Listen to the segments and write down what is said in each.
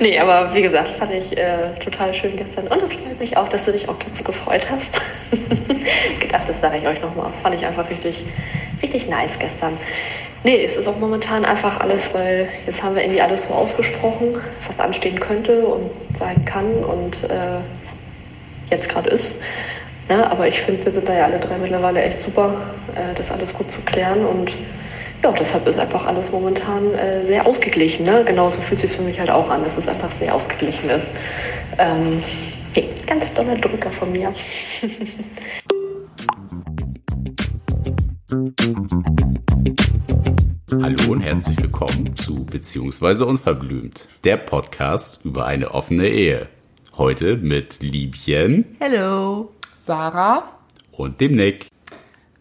Nee, aber wie gesagt, fand ich äh, total schön gestern. Und es freut mich auch, dass du dich auch dazu gefreut hast. Gedacht, das sage ich euch nochmal. Fand ich einfach richtig, richtig nice gestern. Nee, es ist auch momentan einfach alles, weil jetzt haben wir irgendwie alles so ausgesprochen, was anstehen könnte und sein kann und äh, jetzt gerade ist. Ne? Aber ich finde, wir sind da ja alle drei mittlerweile echt super, äh, das alles gut zu klären und ja, deshalb ist einfach alles momentan äh, sehr ausgeglichen. Ne? Genauso fühlt es sich für mich halt auch an, dass es einfach sehr ausgeglichen ist. Ähm, nee, ganz doller Drücker von mir. Hallo und herzlich willkommen zu Beziehungsweise Unverblümt, der Podcast über eine offene Ehe. Heute mit Liebchen. Hello. Sarah. Und dem Nick.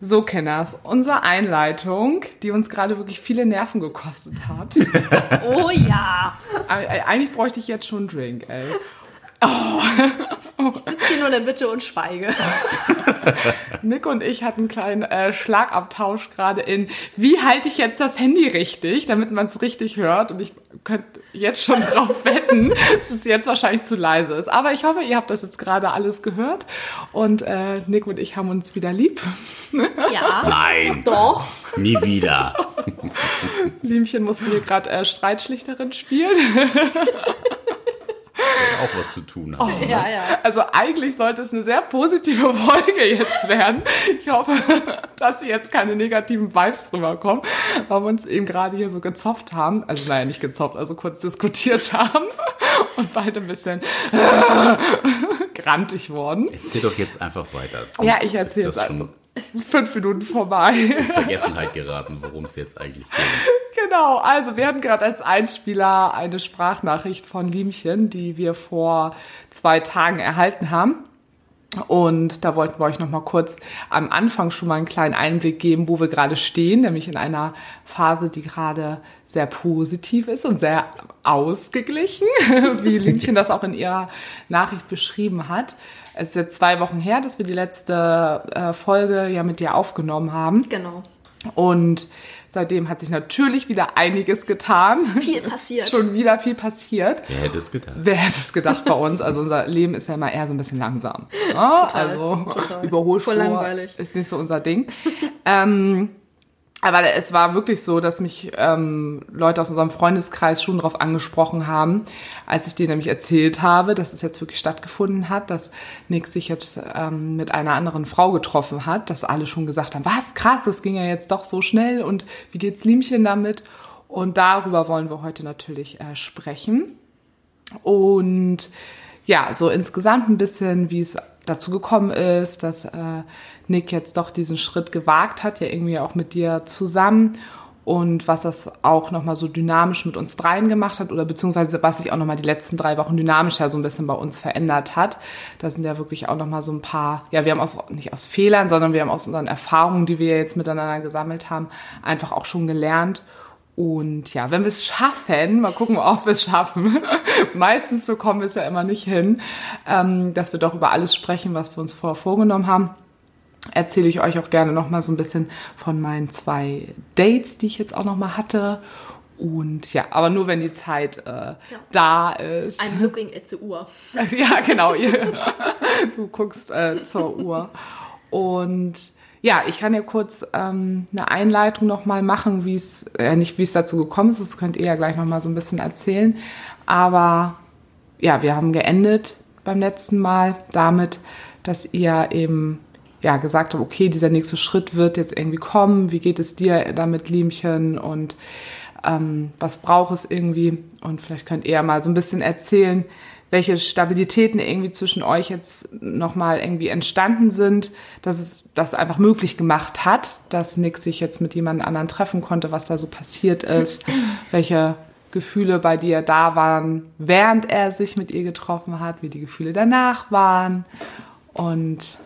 So, Kenners, unsere Einleitung, die uns gerade wirklich viele Nerven gekostet hat. oh ja. Eigentlich bräuchte ich jetzt schon einen Drink, ey. Oh. Ich sitze hier nur in der Mitte und schweige. Nick und ich hatten einen kleinen äh, Schlagabtausch gerade in, wie halte ich jetzt das Handy richtig, damit man es richtig hört. Und ich könnte jetzt schon drauf wetten, dass es jetzt wahrscheinlich zu leise ist. Aber ich hoffe, ihr habt das jetzt gerade alles gehört. Und äh, Nick und ich haben uns wieder lieb. Ja. Nein. Doch. Nie wieder. Liemchen musste hier gerade äh, Streitschlichterin spielen auch was zu tun haben. Oh, ja, ja. Also eigentlich sollte es eine sehr positive Folge jetzt werden. Ich hoffe, dass hier jetzt keine negativen Vibes rüberkommen, weil wir uns eben gerade hier so gezopft haben. Also naja, nicht gezopft, also kurz diskutiert haben und beide ein bisschen grantig wurden. Erzähl doch jetzt einfach weiter. ja, ich erzähle es also. Fünf Minuten vorbei. In Vergessenheit geraten, worum es jetzt eigentlich geht. Genau, also wir hatten gerade als Einspieler eine Sprachnachricht von Liemchen, die wir vor zwei Tagen erhalten haben. Und da wollten wir euch noch mal kurz am Anfang schon mal einen kleinen Einblick geben, wo wir gerade stehen, nämlich in einer Phase, die gerade sehr positiv ist und sehr ausgeglichen, wie Liemchen das auch in ihrer Nachricht beschrieben hat. Es ist jetzt zwei Wochen her, dass wir die letzte äh, Folge ja mit dir aufgenommen haben. Genau. Und seitdem hat sich natürlich wieder einiges getan. Viel passiert. Schon wieder viel passiert. Wer hätte es gedacht? Wer hätte es gedacht bei uns? Also unser Leben ist ja immer eher so ein bisschen langsam. Ja, total, also total. Überholspur ist nicht so unser Ding. ähm, aber es war wirklich so, dass mich ähm, Leute aus unserem Freundeskreis schon darauf angesprochen haben, als ich dir nämlich erzählt habe, dass es jetzt wirklich stattgefunden hat, dass Nick sich jetzt ähm, mit einer anderen Frau getroffen hat, dass alle schon gesagt haben, was krass, das ging ja jetzt doch so schnell und wie geht's Liemchen damit? Und darüber wollen wir heute natürlich äh, sprechen. Und ja, so insgesamt ein bisschen, wie es dazu gekommen ist, dass äh, Nick jetzt doch diesen Schritt gewagt hat, ja irgendwie auch mit dir zusammen und was das auch nochmal so dynamisch mit uns dreien gemacht hat oder beziehungsweise was sich auch nochmal die letzten drei Wochen dynamischer so ein bisschen bei uns verändert hat. Da sind ja wirklich auch nochmal so ein paar, ja, wir haben aus, nicht aus Fehlern, sondern wir haben aus unseren Erfahrungen, die wir jetzt miteinander gesammelt haben, einfach auch schon gelernt. Und ja, wenn wir es schaffen, mal gucken, ob wir es schaffen. Meistens bekommen wir es ja immer nicht hin, ähm, dass wir doch über alles sprechen, was wir uns vorher vorgenommen haben erzähle ich euch auch gerne noch mal so ein bisschen von meinen zwei Dates, die ich jetzt auch noch mal hatte. Und ja, aber nur wenn die Zeit äh, ja. da ist. I'm looking at the Uhr. ja, genau. du guckst äh, zur Uhr. Und ja, ich kann ja kurz ähm, eine Einleitung noch mal machen, wie es äh, nicht wie es dazu gekommen ist. Das könnt ihr ja gleich noch mal so ein bisschen erzählen. Aber ja, wir haben geendet beim letzten Mal damit, dass ihr eben ja, gesagt habe, okay, dieser nächste Schritt wird jetzt irgendwie kommen, wie geht es dir damit, Liemchen? Und ähm, was braucht es irgendwie? Und vielleicht könnt ihr ja mal so ein bisschen erzählen, welche Stabilitäten irgendwie zwischen euch jetzt nochmal irgendwie entstanden sind, dass es das einfach möglich gemacht hat, dass Nick sich jetzt mit jemand anderen treffen konnte, was da so passiert ist, welche Gefühle bei dir da waren, während er sich mit ihr getroffen hat, wie die Gefühle danach waren. Und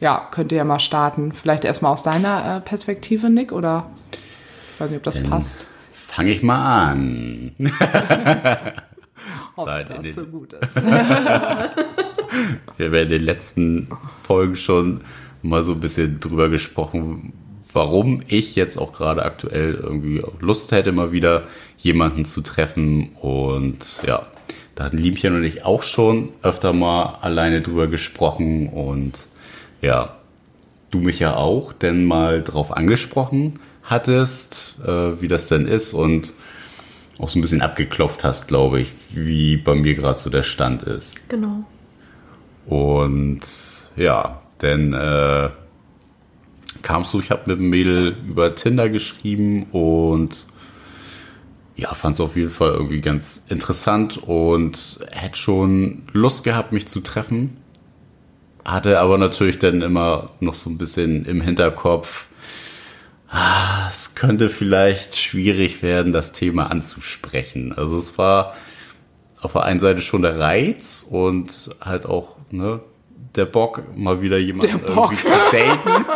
ja, könnt ihr ja mal starten. Vielleicht erstmal aus deiner äh, Perspektive, Nick, oder ich weiß nicht, ob das Dann passt. Fange ich mal an. ob Seit das so gut ist. Wir haben in den letzten Folgen schon mal so ein bisschen drüber gesprochen, warum ich jetzt auch gerade aktuell irgendwie Lust hätte, mal wieder jemanden zu treffen. Und ja, da hatten Liebchen und ich auch schon öfter mal alleine drüber gesprochen. Und ja, du mich ja auch denn mal drauf angesprochen hattest, äh, wie das denn ist und auch so ein bisschen abgeklopft hast, glaube ich, wie bei mir gerade so der Stand ist. Genau. Und ja, denn äh, kamst du, ich habe mit dem Mädel über Tinder geschrieben und ja, fand es auf jeden Fall irgendwie ganz interessant und hätte schon Lust gehabt, mich zu treffen. Hatte aber natürlich dann immer noch so ein bisschen im Hinterkopf, ah, es könnte vielleicht schwierig werden, das Thema anzusprechen. Also es war auf der einen Seite schon der Reiz und halt auch ne, der Bock, mal wieder jemanden irgendwie zu daten.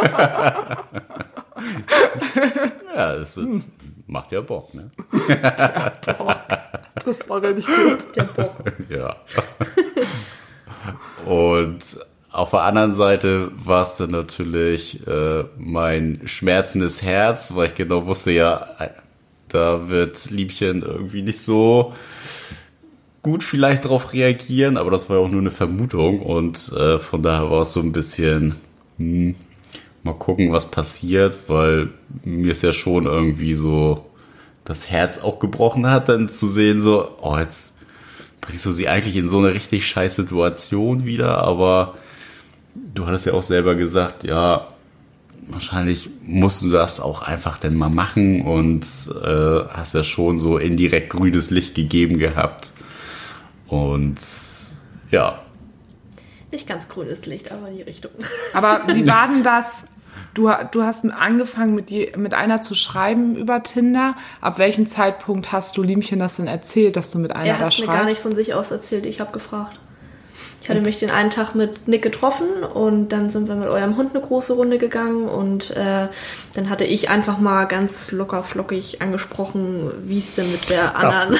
ja, das hm. macht ja Bock, ne? Der Bock. Das war gar nicht gut. Der Bock. Ja. Und auf der anderen Seite war es dann natürlich äh, mein schmerzendes Herz, weil ich genau wusste, ja, da wird Liebchen irgendwie nicht so gut vielleicht darauf reagieren, aber das war ja auch nur eine Vermutung und äh, von daher war es so ein bisschen, hm, mal gucken, was passiert, weil mir ist ja schon irgendwie so das Herz auch gebrochen hat, dann zu sehen, so, oh, jetzt bringst du sie eigentlich in so eine richtig scheiß Situation wieder, aber du hattest ja auch selber gesagt, ja, wahrscheinlich musst du das auch einfach denn mal machen und äh, hast ja schon so indirekt grünes Licht gegeben gehabt. Und ja. Nicht ganz grünes Licht, aber die Richtung. Aber wie war denn das? Du, du hast angefangen mit, die, mit einer zu schreiben über Tinder. Ab welchem Zeitpunkt hast du Liemchen das denn erzählt, dass du mit einer er da schreibst? Er hat mir gar nicht von sich aus erzählt. Ich habe gefragt. Ich hatte mich den einen Tag mit Nick getroffen und dann sind wir mit eurem Hund eine große Runde gegangen und äh, dann hatte ich einfach mal ganz locker flockig angesprochen, wie es denn mit der anderen.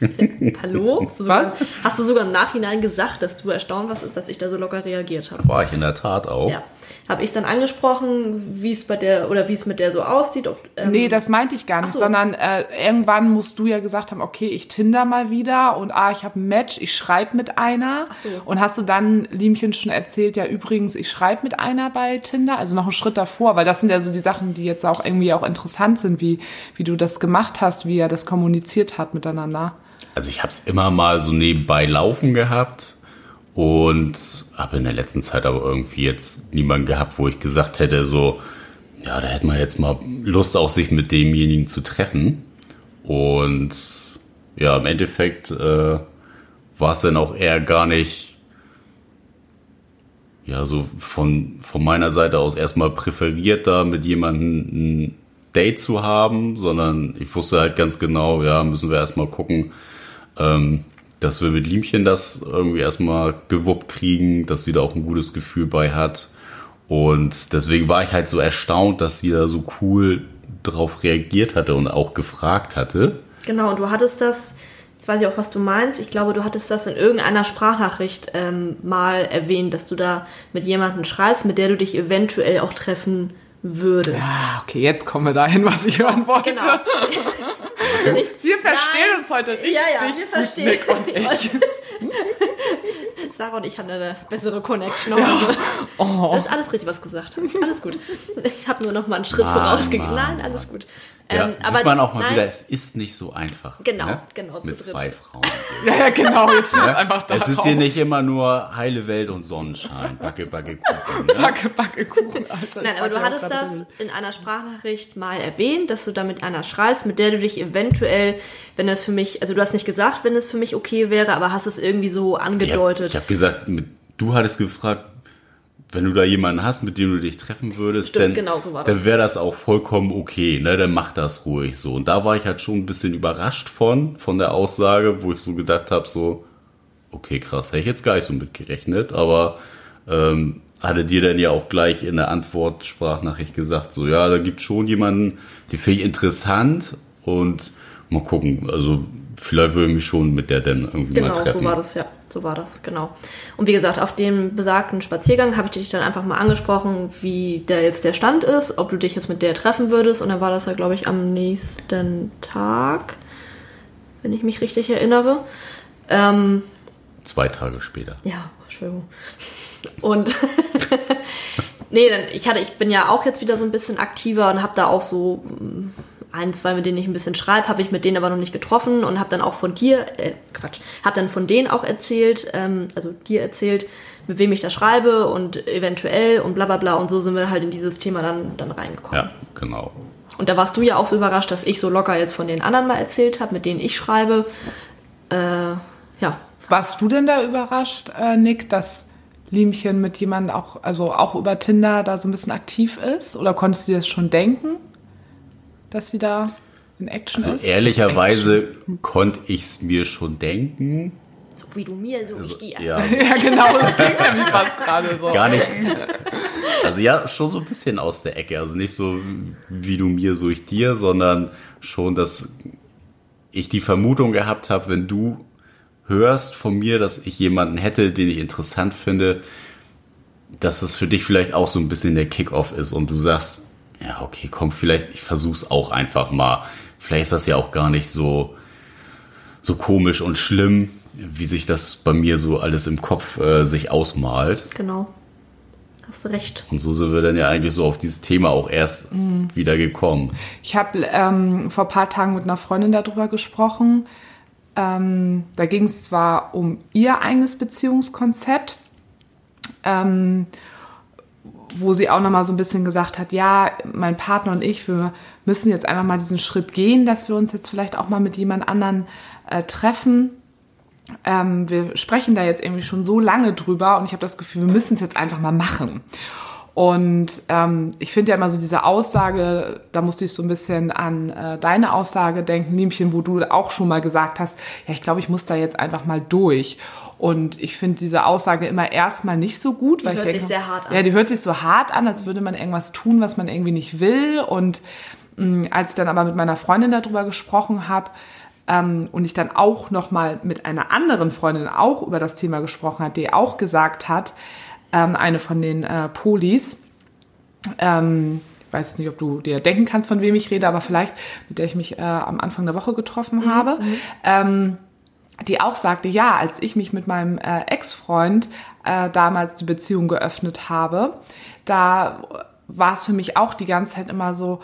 Hallo? Hast was? hast du sogar im Nachhinein gesagt, dass du erstaunt warst, dass ich da so locker reagiert habe? War ich in der Tat auch. Ja habe ich dann angesprochen, wie es bei der oder wie es mit der so aussieht. Ob, ähm nee, das meinte ich gar nicht, so. sondern äh, irgendwann musst du ja gesagt haben, okay, ich Tinder mal wieder und ah, ich habe ein Match, ich schreibe mit einer. Ach so. Und hast du dann Liemchen schon erzählt, ja übrigens, ich schreibe mit einer bei Tinder, also noch einen Schritt davor, weil das sind ja so die Sachen, die jetzt auch irgendwie auch interessant sind, wie, wie du das gemacht hast, wie er das kommuniziert hat miteinander. Also ich habe es immer mal so nebenbei laufen gehabt und habe in der letzten Zeit aber irgendwie jetzt niemanden gehabt, wo ich gesagt hätte, so, ja, da hätte man jetzt mal Lust, auch sich mit demjenigen zu treffen. Und ja, im Endeffekt äh, war es dann auch eher gar nicht, ja, so von, von meiner Seite aus erstmal präferiert, da mit jemandem ein Date zu haben, sondern ich wusste halt ganz genau, ja, müssen wir erstmal gucken, ähm, dass wir mit Liemchen das irgendwie erstmal gewuppt kriegen, dass sie da auch ein gutes Gefühl bei hat. Und deswegen war ich halt so erstaunt, dass sie da so cool drauf reagiert hatte und auch gefragt hatte. Genau, und du hattest das, jetzt weiß ich auch, was du meinst, ich glaube, du hattest das in irgendeiner Sprachnachricht ähm, mal erwähnt, dass du da mit jemandem schreibst, mit der du dich eventuell auch treffen würdest. Ja, okay, jetzt kommen wir dahin, was ich hören wollte. Genau. wir verstehen Nein. uns heute richtig. Ja, ja, wir verstehen. Nick und ich. Sarah und ich haben eine bessere Connection. Ja. Also, oh. Das ist alles richtig, was du gesagt hast. Alles gut. Ich habe nur noch mal einen Schritt vorausgegeben. Nein, alles gut. Ja, ähm, sieht man auch mal nein. wieder, es ist nicht so einfach. Genau, ne? genau. Mit zwei Frauen. ja, ja, genau. Ich ja? einfach es ist hier nicht immer nur heile Welt und Sonnenschein. Backe, backe Kuchen. Ne? Backe, backe Kuchen, Alter. Nein, aber du hattest das in einer Sprachnachricht mal erwähnt, dass du da mit einer schreist, mit der du dich eventuell, wenn das für mich, also du hast nicht gesagt, wenn es für mich okay wäre, aber hast es irgendwie so angedeutet. ich habe gesagt, du hattest gefragt, wenn du da jemanden hast, mit dem du dich treffen würdest, Stimmt, dann, genau so dann wäre das auch vollkommen okay, ne? Dann mach das ruhig so. Und da war ich halt schon ein bisschen überrascht von, von der Aussage, wo ich so gedacht habe, so, okay, krass, hätte ich jetzt gar nicht so mitgerechnet, aber ähm, hatte dir dann ja auch gleich in der Antwort-Sprachnachricht gesagt, so, ja, da gibt schon jemanden, den finde ich interessant und mal gucken, also vielleicht würde ich mich schon mit der dann irgendwie genau, mal treffen. Genau, so war das, ja. So war das, genau. Und wie gesagt, auf dem besagten Spaziergang habe ich dich dann einfach mal angesprochen, wie der jetzt der Stand ist, ob du dich jetzt mit der treffen würdest. Und dann war das ja, glaube ich, am nächsten Tag, wenn ich mich richtig erinnere. Ähm, Zwei Tage später. Ja, Entschuldigung. Und nee, dann, ich hatte, ich bin ja auch jetzt wieder so ein bisschen aktiver und habe da auch so ein, zwei, mit denen ich ein bisschen schreibe, habe ich mit denen aber noch nicht getroffen und habe dann auch von dir, äh, Quatsch, habe dann von denen auch erzählt, ähm, also dir erzählt, mit wem ich da schreibe und eventuell und bla bla bla und so sind wir halt in dieses Thema dann, dann reingekommen. Ja, genau. Und da warst du ja auch so überrascht, dass ich so locker jetzt von den anderen mal erzählt habe, mit denen ich schreibe. Äh, ja. Warst du denn da überrascht, äh, Nick, dass Liemchen mit jemandem auch, also auch über Tinder da so ein bisschen aktiv ist? Oder konntest du dir das schon denken? Dass sie da in Action also ist? Ehrlicherweise konnte ich es mir schon denken. So wie du mir, so also, ich dir. Ja, ja genau, das klingt nämlich fast gerade so. Gar nicht. Also ja, schon so ein bisschen aus der Ecke. Also nicht so wie du mir, so ich dir, sondern schon, dass ich die Vermutung gehabt habe, wenn du hörst von mir, dass ich jemanden hätte, den ich interessant finde, dass es für dich vielleicht auch so ein bisschen der Kickoff ist und du sagst, ja, okay, komm, vielleicht, ich versuch's auch einfach mal. Vielleicht ist das ja auch gar nicht so, so komisch und schlimm, wie sich das bei mir so alles im Kopf äh, sich ausmalt. Genau. Hast recht. Und so sind wir dann ja eigentlich so auf dieses Thema auch erst mm. wieder gekommen. Ich habe ähm, vor ein paar Tagen mit einer Freundin darüber gesprochen. Ähm, da ging es zwar um ihr eigenes Beziehungskonzept. Ähm, wo sie auch nochmal so ein bisschen gesagt hat, ja, mein Partner und ich, wir müssen jetzt einfach mal diesen Schritt gehen, dass wir uns jetzt vielleicht auch mal mit jemand anderen äh, treffen. Ähm, wir sprechen da jetzt irgendwie schon so lange drüber und ich habe das Gefühl, wir müssen es jetzt einfach mal machen. Und ähm, ich finde ja immer so diese Aussage, da musste ich so ein bisschen an äh, deine Aussage denken, Niemchen, wo du auch schon mal gesagt hast, ja, ich glaube, ich muss da jetzt einfach mal durch. Und ich finde diese Aussage immer erstmal nicht so gut, die weil ich denke, sich sehr hart an. ja, die hört sich so hart an, als würde man irgendwas tun, was man irgendwie nicht will. Und mh, als ich dann aber mit meiner Freundin darüber gesprochen habe, ähm, und ich dann auch noch mal mit einer anderen Freundin auch über das Thema gesprochen hat, die auch gesagt hat, ähm, eine von den äh, Polis, ähm, ich weiß nicht, ob du dir denken kannst, von wem ich rede, aber vielleicht, mit der ich mich äh, am Anfang der Woche getroffen mhm. habe, ähm, die auch sagte, ja, als ich mich mit meinem äh, Ex-Freund äh, damals die Beziehung geöffnet habe, da war es für mich auch die ganze Zeit immer so,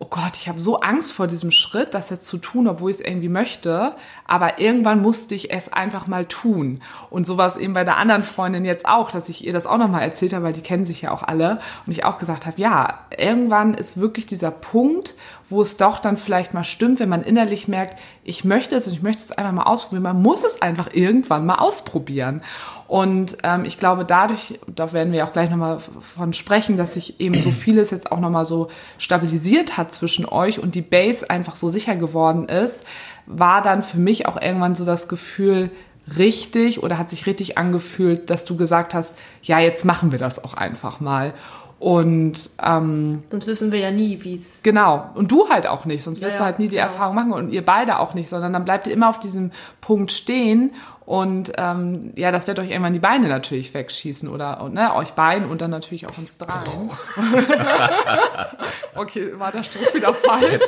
oh Gott, ich habe so Angst vor diesem Schritt, das jetzt zu tun, obwohl ich es irgendwie möchte. Aber irgendwann musste ich es einfach mal tun. Und so war es eben bei der anderen Freundin jetzt auch, dass ich ihr das auch nochmal erzählt habe, weil die kennen sich ja auch alle. Und ich auch gesagt habe, ja, irgendwann ist wirklich dieser Punkt, wo es doch dann vielleicht mal stimmt, wenn man innerlich merkt, ich möchte es und ich möchte es einfach mal ausprobieren. Man muss es einfach irgendwann mal ausprobieren. Und ähm, ich glaube, dadurch, da werden wir auch gleich nochmal von sprechen, dass sich eben so vieles jetzt auch nochmal so stabilisiert hat zwischen euch und die Base einfach so sicher geworden ist, war dann für mich auch irgendwann so das Gefühl, richtig oder hat sich richtig angefühlt, dass du gesagt hast, ja, jetzt machen wir das auch einfach mal. Und ähm, sonst wissen wir ja nie, wie es. Genau. Und du halt auch nicht, sonst wirst ja, du halt nie die genau. Erfahrung machen und ihr beide auch nicht, sondern dann bleibt ihr immer auf diesem Punkt stehen und ähm, ja, das wird euch irgendwann die Beine natürlich wegschießen oder ne, euch beiden und dann natürlich auch uns dreien. okay, war der Spruch wieder falsch?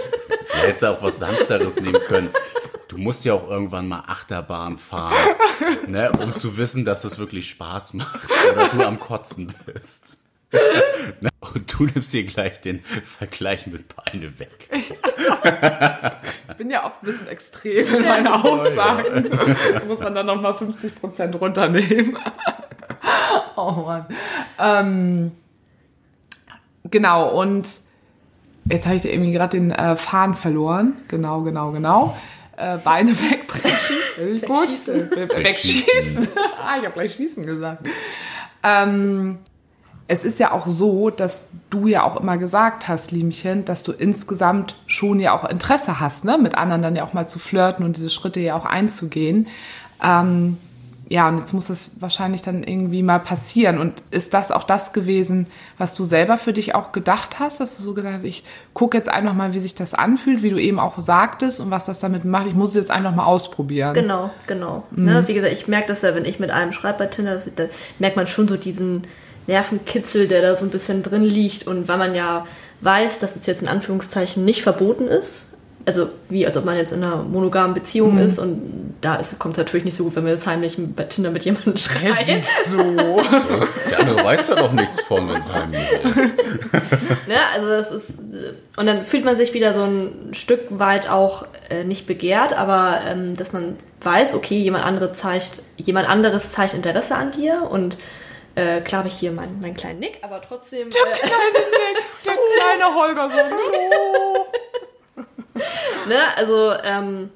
Vielleicht hättest du auch was Sanfteres nehmen können. Du musst ja auch irgendwann mal Achterbahn fahren, ne, um zu wissen, dass es wirklich Spaß macht oder du am Kotzen bist. Und du nimmst hier gleich den Vergleich mit Beine weg. ich bin ja oft ein bisschen extrem in meinen Aussagen. Da muss man dann nochmal 50 Prozent runternehmen. oh Mann. Ähm, genau, und jetzt habe ich irgendwie gerade den äh, Faden verloren. Genau, genau, genau. Äh, Beine wegbrechen. Wegschießen. Gut. Wegschießen. ah, ich habe gleich schießen gesagt. Ähm, es ist ja auch so, dass du ja auch immer gesagt hast, Liemchen, dass du insgesamt schon ja auch Interesse hast, ne, mit anderen dann ja auch mal zu flirten und diese Schritte ja auch einzugehen. Ähm, ja, und jetzt muss das wahrscheinlich dann irgendwie mal passieren. Und ist das auch das gewesen, was du selber für dich auch gedacht hast, dass du so gedacht hast, ich gucke jetzt einfach mal, wie sich das anfühlt, wie du eben auch sagtest und was das damit macht. Ich muss es jetzt einfach mal ausprobieren. Genau, genau. Mhm. Ne? Wie gesagt, ich merke das ja, wenn ich mit einem schreibe bei Tinder, das, da merkt man schon so diesen Nervenkitzel, der da so ein bisschen drin liegt. Und weil man ja weiß, dass es jetzt in Anführungszeichen nicht verboten ist, also wie als ob man jetzt in einer monogamen Beziehung mhm. ist und da kommt es natürlich nicht so gut, wenn man jetzt heimlich bei Tinder mit jemandem schreibt. Ja, so. Der andere weiß ja doch nichts von, wenn es heimlich ist. ne, also das ist und dann fühlt man sich wieder so ein Stück weit auch äh, nicht begehrt, aber ähm, dass man weiß, okay, jemand andere zeigt, jemand anderes zeigt Interesse an dir und äh, klar habe ich hier meinen, meinen kleinen Nick, aber trotzdem. Der äh, kleine Nick, der kleine Holger so. ne? Also, ähm,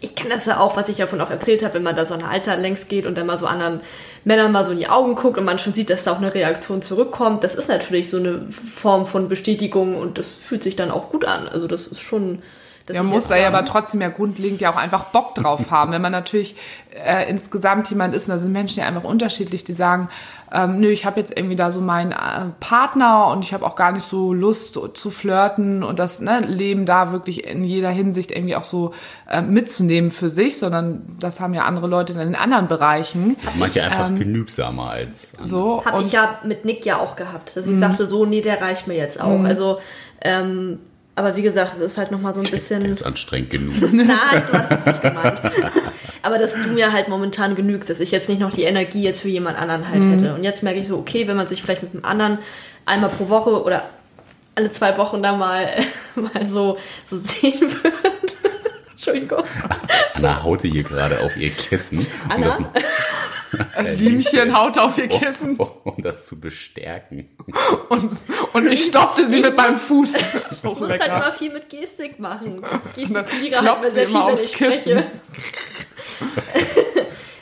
ich kenne das ja auch, was ich ja von auch erzählt habe, wenn man da so ein Alter längs geht und dann mal so anderen Männern mal so in die Augen guckt und man schon sieht, dass da auch eine Reaktion zurückkommt. Das ist natürlich so eine Form von Bestätigung und das fühlt sich dann auch gut an. Also das ist schon. Ja, muss da ja aber trotzdem ja grundlegend ja auch einfach Bock drauf haben. Wenn man natürlich äh, insgesamt jemand ist, und da sind Menschen ja einfach unterschiedlich, die sagen, ähm, nö, ich habe jetzt irgendwie da so meinen äh, Partner und ich habe auch gar nicht so Lust zu flirten und das ne, Leben da wirklich in jeder Hinsicht irgendwie auch so äh, mitzunehmen für sich, sondern das haben ja andere Leute in den anderen Bereichen. Das macht ja einfach ähm, genügsamer als andere. so. Habe ich ja mit Nick ja auch gehabt, dass ich mhm. sagte, so nee, der reicht mir jetzt auch. Mhm. Also ähm, aber wie gesagt, es ist halt nochmal so ein bisschen. Der ist anstrengend genug. Nein, du hast es nicht gemeint. Aber dass du mir halt momentan genügst, dass ich jetzt nicht noch die Energie jetzt für jemand anderen halt mhm. hätte. Und jetzt merke ich so, okay, wenn man sich vielleicht mit einem anderen einmal pro Woche oder alle zwei Wochen da mal, mal so, so sehen wird. Entschuldigung. Anna haute hier gerade auf ihr Kissen. Anna? Um ein Liemchen haut auf ihr Kissen. Um, um, das zu bestärken. Und, und ich stoppte sie ich mit muss, meinem Fuß. Ich muss lecker. halt immer viel mit Gestik machen. Gestikuliere halt sehr viel, wenn ich spreche.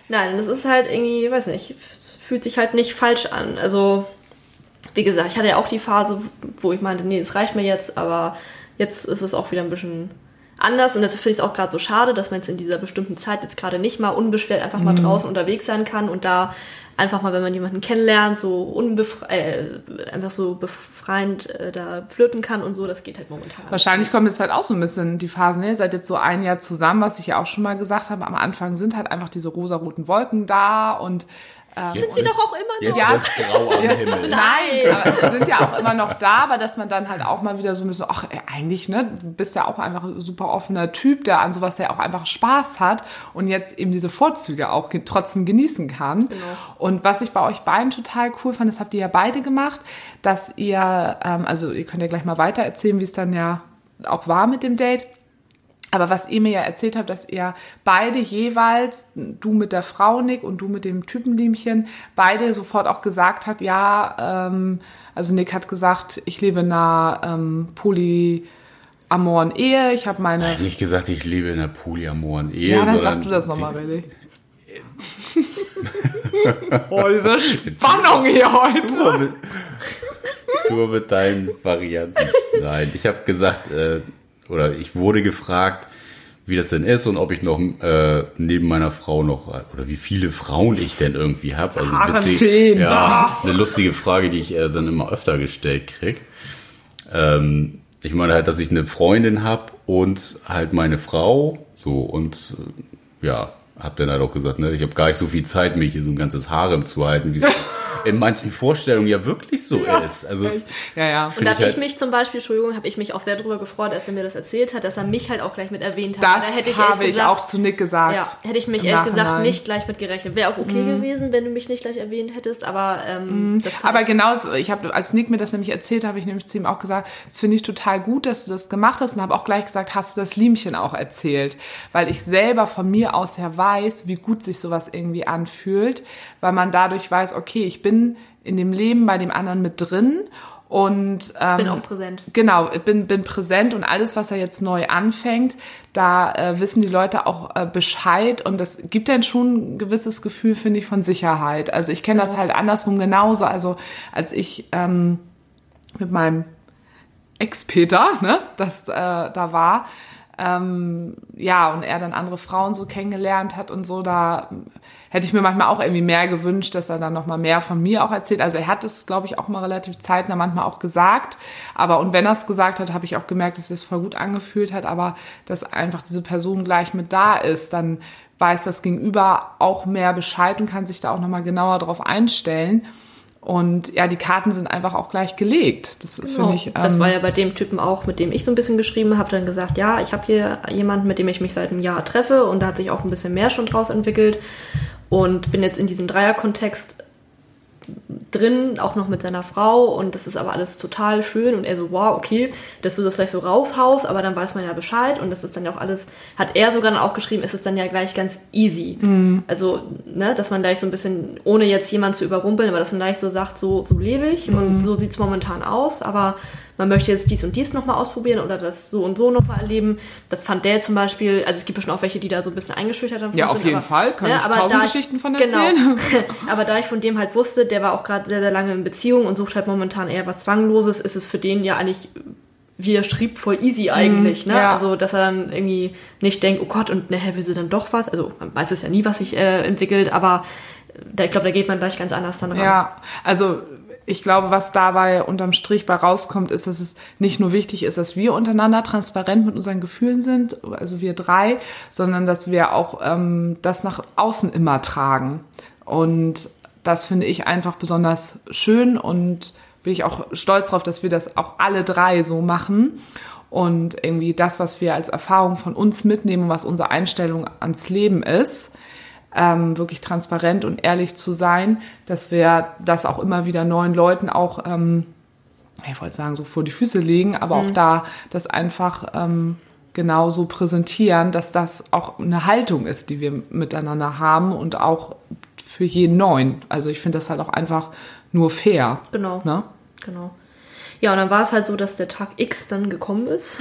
Nein, das ist halt irgendwie, weiß nicht, fühlt sich halt nicht falsch an. Also, wie gesagt, ich hatte ja auch die Phase, wo ich meinte, nee, das reicht mir jetzt, aber jetzt ist es auch wieder ein bisschen anders und deshalb finde ich es auch gerade so schade, dass man jetzt in dieser bestimmten Zeit jetzt gerade nicht mal unbeschwert einfach mal mhm. draußen unterwegs sein kann und da einfach mal, wenn man jemanden kennenlernt, so unbefre äh, einfach so befreiend äh, da flirten kann und so, das geht halt momentan. Wahrscheinlich kommt jetzt halt auch so ein bisschen die Phase, ne? Ihr seid jetzt so ein Jahr zusammen, was ich ja auch schon mal gesagt habe. Am Anfang sind halt einfach diese rosaroten Wolken da und ähm, sind sie doch auch immer noch. Jetzt ja, grau am Himmel. Nein, aber sind ja auch immer noch da, aber dass man dann halt auch mal wieder so ein bisschen, ach, eigentlich, ne, du bist ja auch einfach ein super offener Typ, der an sowas ja auch einfach Spaß hat und jetzt eben diese Vorzüge auch trotzdem genießen kann. Genau. Und was ich bei euch beiden total cool fand, das habt ihr ja beide gemacht, dass ihr, ähm, also ihr könnt ja gleich mal weiter erzählen, wie es dann ja auch war mit dem Date aber was ihr mir ja erzählt habt, dass ihr beide jeweils, du mit der Frau Nick und du mit dem Typenliemchen, beide sofort auch gesagt hat, ja, ähm, also Nick hat gesagt, ich lebe in einer ähm, polyamoren Ehe, ich habe meine... Ich nicht gesagt, ich lebe in einer polyamoren Ehe, Ja, dann sag du das nochmal, René. oh, diese Spannung hier heute. Du mit, du mit deinen Varianten. Nein, ich habe gesagt, äh, oder ich wurde gefragt, wie das denn ist und ob ich noch äh, neben meiner Frau noch oder wie viele Frauen ich denn irgendwie habe. Also witzig, ja, eine lustige Frage, die ich äh, dann immer öfter gestellt krieg. Ähm, ich meine halt, dass ich eine Freundin habe und halt meine Frau so und äh, ja, hab dann halt auch gesagt, ne, ich habe gar nicht so viel Zeit, mir hier so ein ganzes Harem zu halten, wie es in manchen Vorstellungen ja wirklich so ja. ist. Also es, ja, ja. Und da habe ich, halt ich mich zum Beispiel, Entschuldigung, habe ich mich auch sehr darüber gefreut, als er mir das erzählt hat, dass er mich halt auch gleich mit erwähnt hat. Das da hätte ich habe ich gesagt, auch zu Nick gesagt. Ja, hätte ich mich ehrlich gesagt nicht gleich mit gerechnet. Wäre auch okay mhm. gewesen, wenn du mich nicht gleich erwähnt hättest, aber ähm, mhm. Aber ich genau, ich habe als Nick mir das nämlich erzählt, habe ich nämlich zu ihm auch gesagt, das finde ich total gut, dass du das gemacht hast und habe auch gleich gesagt, hast du das Liemchen auch erzählt, weil ich selber von mir aus her weiß, wie gut sich sowas irgendwie anfühlt, weil man dadurch weiß, okay, ich bin in dem Leben bei dem anderen mit drin und ähm, bin auch präsent. Genau, bin bin präsent und alles, was er jetzt neu anfängt, da äh, wissen die Leute auch äh, Bescheid und das gibt dann schon ein gewisses Gefühl, finde ich, von Sicherheit. Also ich kenne ja. das halt andersrum genauso. Also als ich ähm, mit meinem Ex-Peter, ne, das äh, da war, ähm, ja, und er dann andere Frauen so kennengelernt hat und so, da hätte ich mir manchmal auch irgendwie mehr gewünscht, dass er dann nochmal mehr von mir auch erzählt. Also er hat es, glaube ich, auch mal relativ zeitnah manchmal auch gesagt. Aber und wenn er es gesagt hat, habe ich auch gemerkt, dass es voll gut angefühlt hat, aber dass einfach diese Person gleich mit da ist, dann weiß das Gegenüber auch mehr Bescheid und kann sich da auch nochmal genauer drauf einstellen. Und ja, die Karten sind einfach auch gleich gelegt. Das genau. finde ich. Ähm, das war ja bei dem Typen auch, mit dem ich so ein bisschen geschrieben habe, dann gesagt, ja, ich habe hier jemanden, mit dem ich mich seit einem Jahr treffe und da hat sich auch ein bisschen mehr schon draus entwickelt und bin jetzt in diesem Dreierkontext drin, auch noch mit seiner Frau und das ist aber alles total schön und er so, wow, okay, dass du das gleich so raushaust, aber dann weiß man ja Bescheid und das ist dann ja auch alles, hat er sogar dann auch geschrieben, ist es dann ja gleich ganz easy. Mhm. Also, ne, dass man gleich so ein bisschen, ohne jetzt jemanden zu überrumpeln, aber dass man gleich so sagt, so, so lebe ich mhm. und so sieht es momentan aus, aber man möchte jetzt dies und dies nochmal ausprobieren oder das so und so nochmal erleben. Das fand der zum Beispiel, also es gibt bestimmt auch welche, die da so ein bisschen eingeschüchtert haben. Ja, auf sind, jeden aber, Fall, kann ne, ich aber tausend Geschichten von genau. erzählen. Genau. aber da ich von dem halt wusste, der war auch gerade sehr, sehr lange in Beziehung und sucht halt momentan eher was Zwangloses, ist es für den ja eigentlich wie er schrieb, voll easy eigentlich, mm, ne? Ja. Also, dass er dann irgendwie nicht denkt, oh Gott, und nachher will sie dann doch was. Also, man weiß es ja nie, was sich äh, entwickelt, aber da, ich glaube, da geht man gleich ganz anders dann ran. Ja, also ich glaube, was dabei unterm Strich bei rauskommt, ist, dass es nicht nur wichtig ist, dass wir untereinander transparent mit unseren Gefühlen sind, also wir drei, sondern dass wir auch ähm, das nach außen immer tragen. Und das finde ich einfach besonders schön und bin ich auch stolz darauf, dass wir das auch alle drei so machen. Und irgendwie das, was wir als Erfahrung von uns mitnehmen, was unsere Einstellung ans Leben ist, ähm, wirklich transparent und ehrlich zu sein, dass wir das auch immer wieder neuen Leuten auch, ähm, ich wollte sagen, so vor die Füße legen, aber mhm. auch da das einfach ähm, genauso präsentieren, dass das auch eine Haltung ist, die wir miteinander haben und auch für jeden Neuen. Also ich finde das halt auch einfach nur fair. Genau. Ne? Genau. Ja, und dann war es halt so, dass der Tag X dann gekommen ist.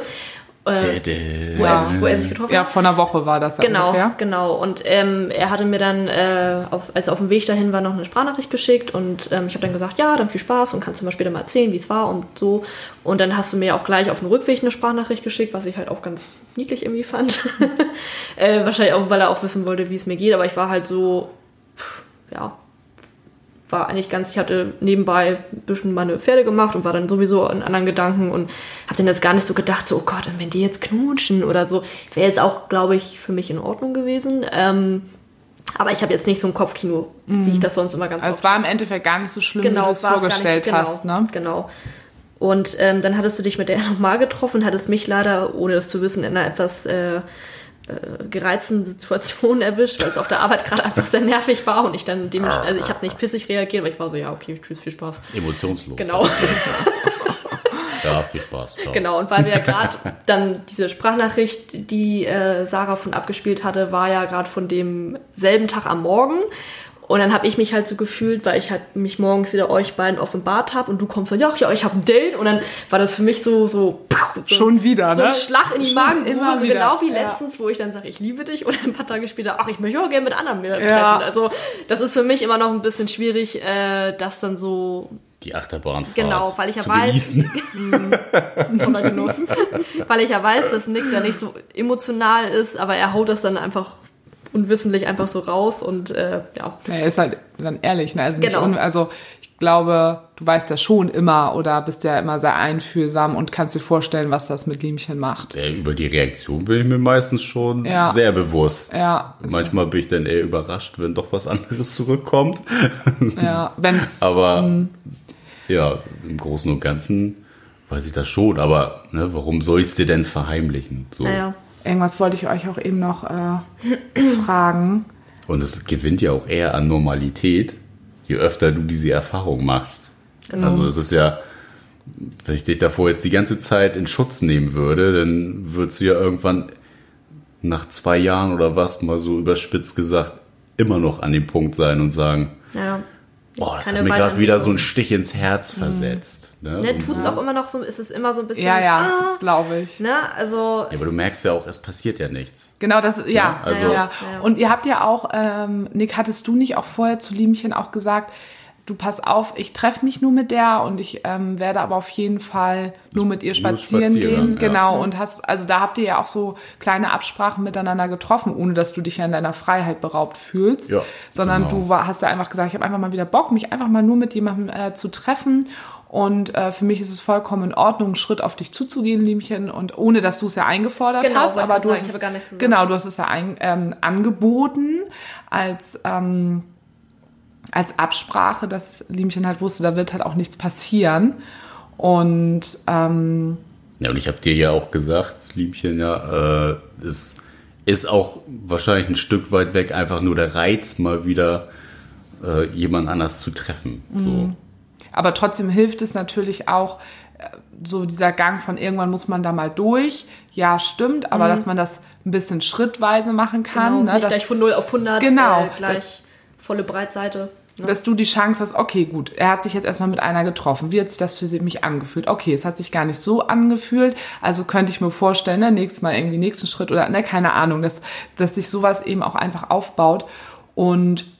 Äh, wo, er, wo, er, sich getroffen hat. Ja, vor einer Woche war das genau, ungefähr. Genau, und ähm, er hatte mir dann, äh, auf, als er auf dem Weg dahin war, noch eine Sprachnachricht geschickt und ähm, ich habe dann gesagt, ja, dann viel Spaß und kannst du mal später mal erzählen, wie es war und so. Und dann hast du mir auch gleich auf dem Rückweg eine Sprachnachricht geschickt, was ich halt auch ganz niedlich irgendwie fand. äh, wahrscheinlich auch, weil er auch wissen wollte, wie es mir geht, aber ich war halt so, pff, ja, war eigentlich ganz, ich hatte nebenbei ein bisschen meine Pferde gemacht und war dann sowieso in anderen Gedanken und habe dann jetzt gar nicht so gedacht, so, oh Gott, und wenn die jetzt knutschen oder so, wäre jetzt auch, glaube ich, für mich in Ordnung gewesen. Ähm, aber ich habe jetzt nicht so ein Kopfkino, mhm. wie ich das sonst immer ganz Also es war im Endeffekt gar nicht so schlimm, genau, wie du es vorgestellt nicht, hast, genau, ne? Genau. Und ähm, dann hattest du dich mit der nochmal getroffen, hattest mich leider, ohne das zu wissen, in einer etwas äh, äh, gereizten Situation erwischt, weil es auf der Arbeit gerade einfach sehr nervig war und ich dann dementsprechend, also ich habe nicht pissig reagiert, aber ich war so, ja, okay, tschüss, viel Spaß. Emotionslos. Genau. ja, viel Spaß. Ciao. Genau, und weil wir ja gerade dann diese Sprachnachricht, die äh, Sarah von abgespielt hatte, war ja gerade von dem selben Tag am Morgen und dann habe ich mich halt so gefühlt, weil ich halt mich morgens wieder euch beiden offenbart habe und du kommst dann, ja, ja, ich habe ein Date. Und dann war das für mich so, so, so schon wieder, so ein ne? Schlag in die Magen, immer so genau wie ja. letztens, wo ich dann sage, ich liebe dich. Und ein paar Tage später, ach, ich möchte auch gerne mit anderen mir treffen. Ja. Also das ist für mich immer noch ein bisschen schwierig, äh, das dann so die Achterbahnfahrt Genau, weil ich ja weiß, weil ich ja weiß, dass Nick da nicht so emotional ist, aber er haut das dann einfach unwissentlich einfach so raus und äh, ja. Er ist halt dann ehrlich, ne? Also, genau. also ich glaube, du weißt ja schon immer oder bist ja immer sehr einfühlsam und kannst dir vorstellen, was das mit Liemchen macht. Ja, über die Reaktion bin ich mir meistens schon ja. sehr bewusst. Ja. Manchmal bin ich dann eher überrascht, wenn doch was anderes zurückkommt. Ja, wenn's. Aber mh. ja, im Großen und Ganzen weiß ich das schon. Aber ne, warum soll ich es dir denn verheimlichen? So. Ja, Irgendwas wollte ich euch auch eben noch äh, fragen. Und es gewinnt ja auch eher an Normalität, je öfter du diese Erfahrung machst. Genau. Also es ist ja, wenn ich dich davor jetzt die ganze Zeit in Schutz nehmen würde, dann würdest du ja irgendwann nach zwei Jahren oder was, mal so überspitzt gesagt, immer noch an dem Punkt sein und sagen, ja. Boah, das hat mir gerade wieder so einen Stich ins Herz versetzt. Mhm. Ne? Ne, Tut es auch immer noch so, ist es immer so ein bisschen. Ja, ja, ah, das glaube ich. Ne? Also, ja, aber du merkst ja auch, es passiert ja nichts. Genau, das, ja. ja also, ja, ja. Und ihr habt ja auch, ähm, Nick, hattest du nicht auch vorher zu Liemchen auch gesagt, du pass auf, ich treffe mich nur mit der und ich ähm, werde aber auf jeden Fall nur mit ihr spazieren gehen. Ja. Genau. Und hast, also da habt ihr ja auch so kleine Absprachen miteinander getroffen, ohne dass du dich ja in deiner Freiheit beraubt fühlst. Ja, sondern genau. du war, hast ja einfach gesagt, ich habe einfach mal wieder Bock, mich einfach mal nur mit jemandem äh, zu treffen. Und äh, für mich ist es vollkommen in Ordnung, einen Schritt auf dich zuzugehen, Liebchen, und ohne dass du es ja eingefordert genau, hast, aber du sagen, hast es, genau, du hast es ja ein, ähm, angeboten als ähm, als Absprache, dass Liemchen halt wusste, da wird halt auch nichts passieren. Und ähm, ja, und ich habe dir ja auch gesagt, Liebchen, ja, äh, es ist auch wahrscheinlich ein Stück weit weg, einfach nur der Reiz, mal wieder äh, jemand anders zu treffen. Mhm. So. Aber trotzdem hilft es natürlich auch, äh, so dieser Gang von irgendwann muss man da mal durch. Ja, stimmt, aber mhm. dass man das ein bisschen schrittweise machen kann. Genau, ne? Nicht dass, gleich von 0 auf 100, genau, äh, gleich das, volle Breitseite. Ja. Dass du die Chance hast, okay, gut, er hat sich jetzt erstmal mit einer getroffen. Wie hat sich das für mich angefühlt? Okay, es hat sich gar nicht so angefühlt. Also könnte ich mir vorstellen, ne, nächstes Mal irgendwie nächsten Schritt oder, ne, keine Ahnung, dass, dass sich sowas eben auch einfach aufbaut. Und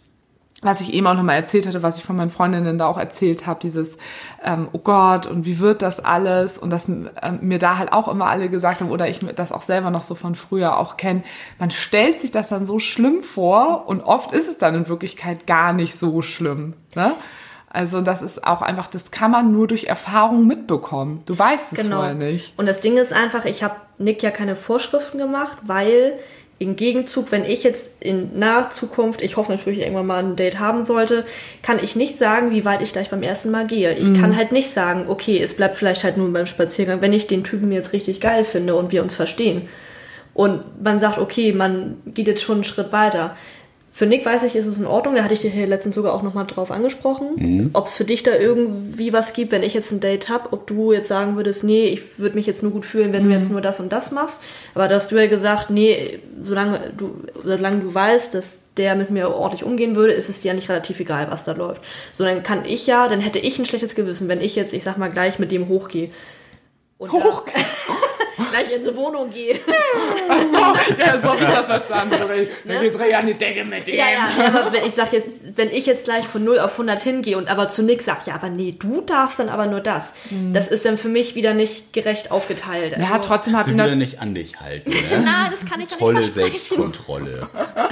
was ich eben auch nochmal erzählt hatte, was ich von meinen Freundinnen da auch erzählt habe, dieses, ähm, oh Gott, und wie wird das alles? Und dass ähm, mir da halt auch immer alle gesagt haben, oder ich das auch selber noch so von früher auch kenne, man stellt sich das dann so schlimm vor und oft ist es dann in Wirklichkeit gar nicht so schlimm. Ne? Also das ist auch einfach, das kann man nur durch Erfahrung mitbekommen. Du weißt es genau. vorher nicht. Und das Ding ist einfach, ich habe Nick ja keine Vorschriften gemacht, weil im Gegenzug, wenn ich jetzt in naher Zukunft, ich hoffe natürlich irgendwann mal ein Date haben sollte, kann ich nicht sagen, wie weit ich gleich beim ersten Mal gehe. Ich mhm. kann halt nicht sagen, okay, es bleibt vielleicht halt nur beim Spaziergang, wenn ich den Typen jetzt richtig geil finde und wir uns verstehen. Und man sagt, okay, man geht jetzt schon einen Schritt weiter. Für Nick weiß ich, ist es in Ordnung. Da hatte ich dir hier letztens sogar auch nochmal drauf angesprochen. Mhm. Ob es für dich da irgendwie was gibt, wenn ich jetzt ein Date habe, ob du jetzt sagen würdest, nee, ich würde mich jetzt nur gut fühlen, wenn mhm. du jetzt nur das und das machst. Aber da hast du ja gesagt, nee, solange du, solange du weißt, dass der mit mir ordentlich umgehen würde, ist es dir ja nicht relativ egal, was da läuft. So, dann kann ich ja, dann hätte ich ein schlechtes Gewissen, wenn ich jetzt, ich sag mal, gleich mit dem hochgehe. Hoch? gleich in die Wohnung gehe. Achso, ja, so habe ich das verstanden. So, ne? Dann geht's an die Decke mit dem. Ja, ja, aber wenn ich sag jetzt, wenn ich jetzt gleich von 0 auf 100 hingehe und aber zu Nick sag, ja, aber nee, du darfst dann aber nur das. Mhm. Das ist dann für mich wieder nicht gerecht aufgeteilt. Also, ja, trotzdem hat sie wieder nicht an dich halten. Ne? Na, das kann ich ja Tolle nicht Selbstkontrolle.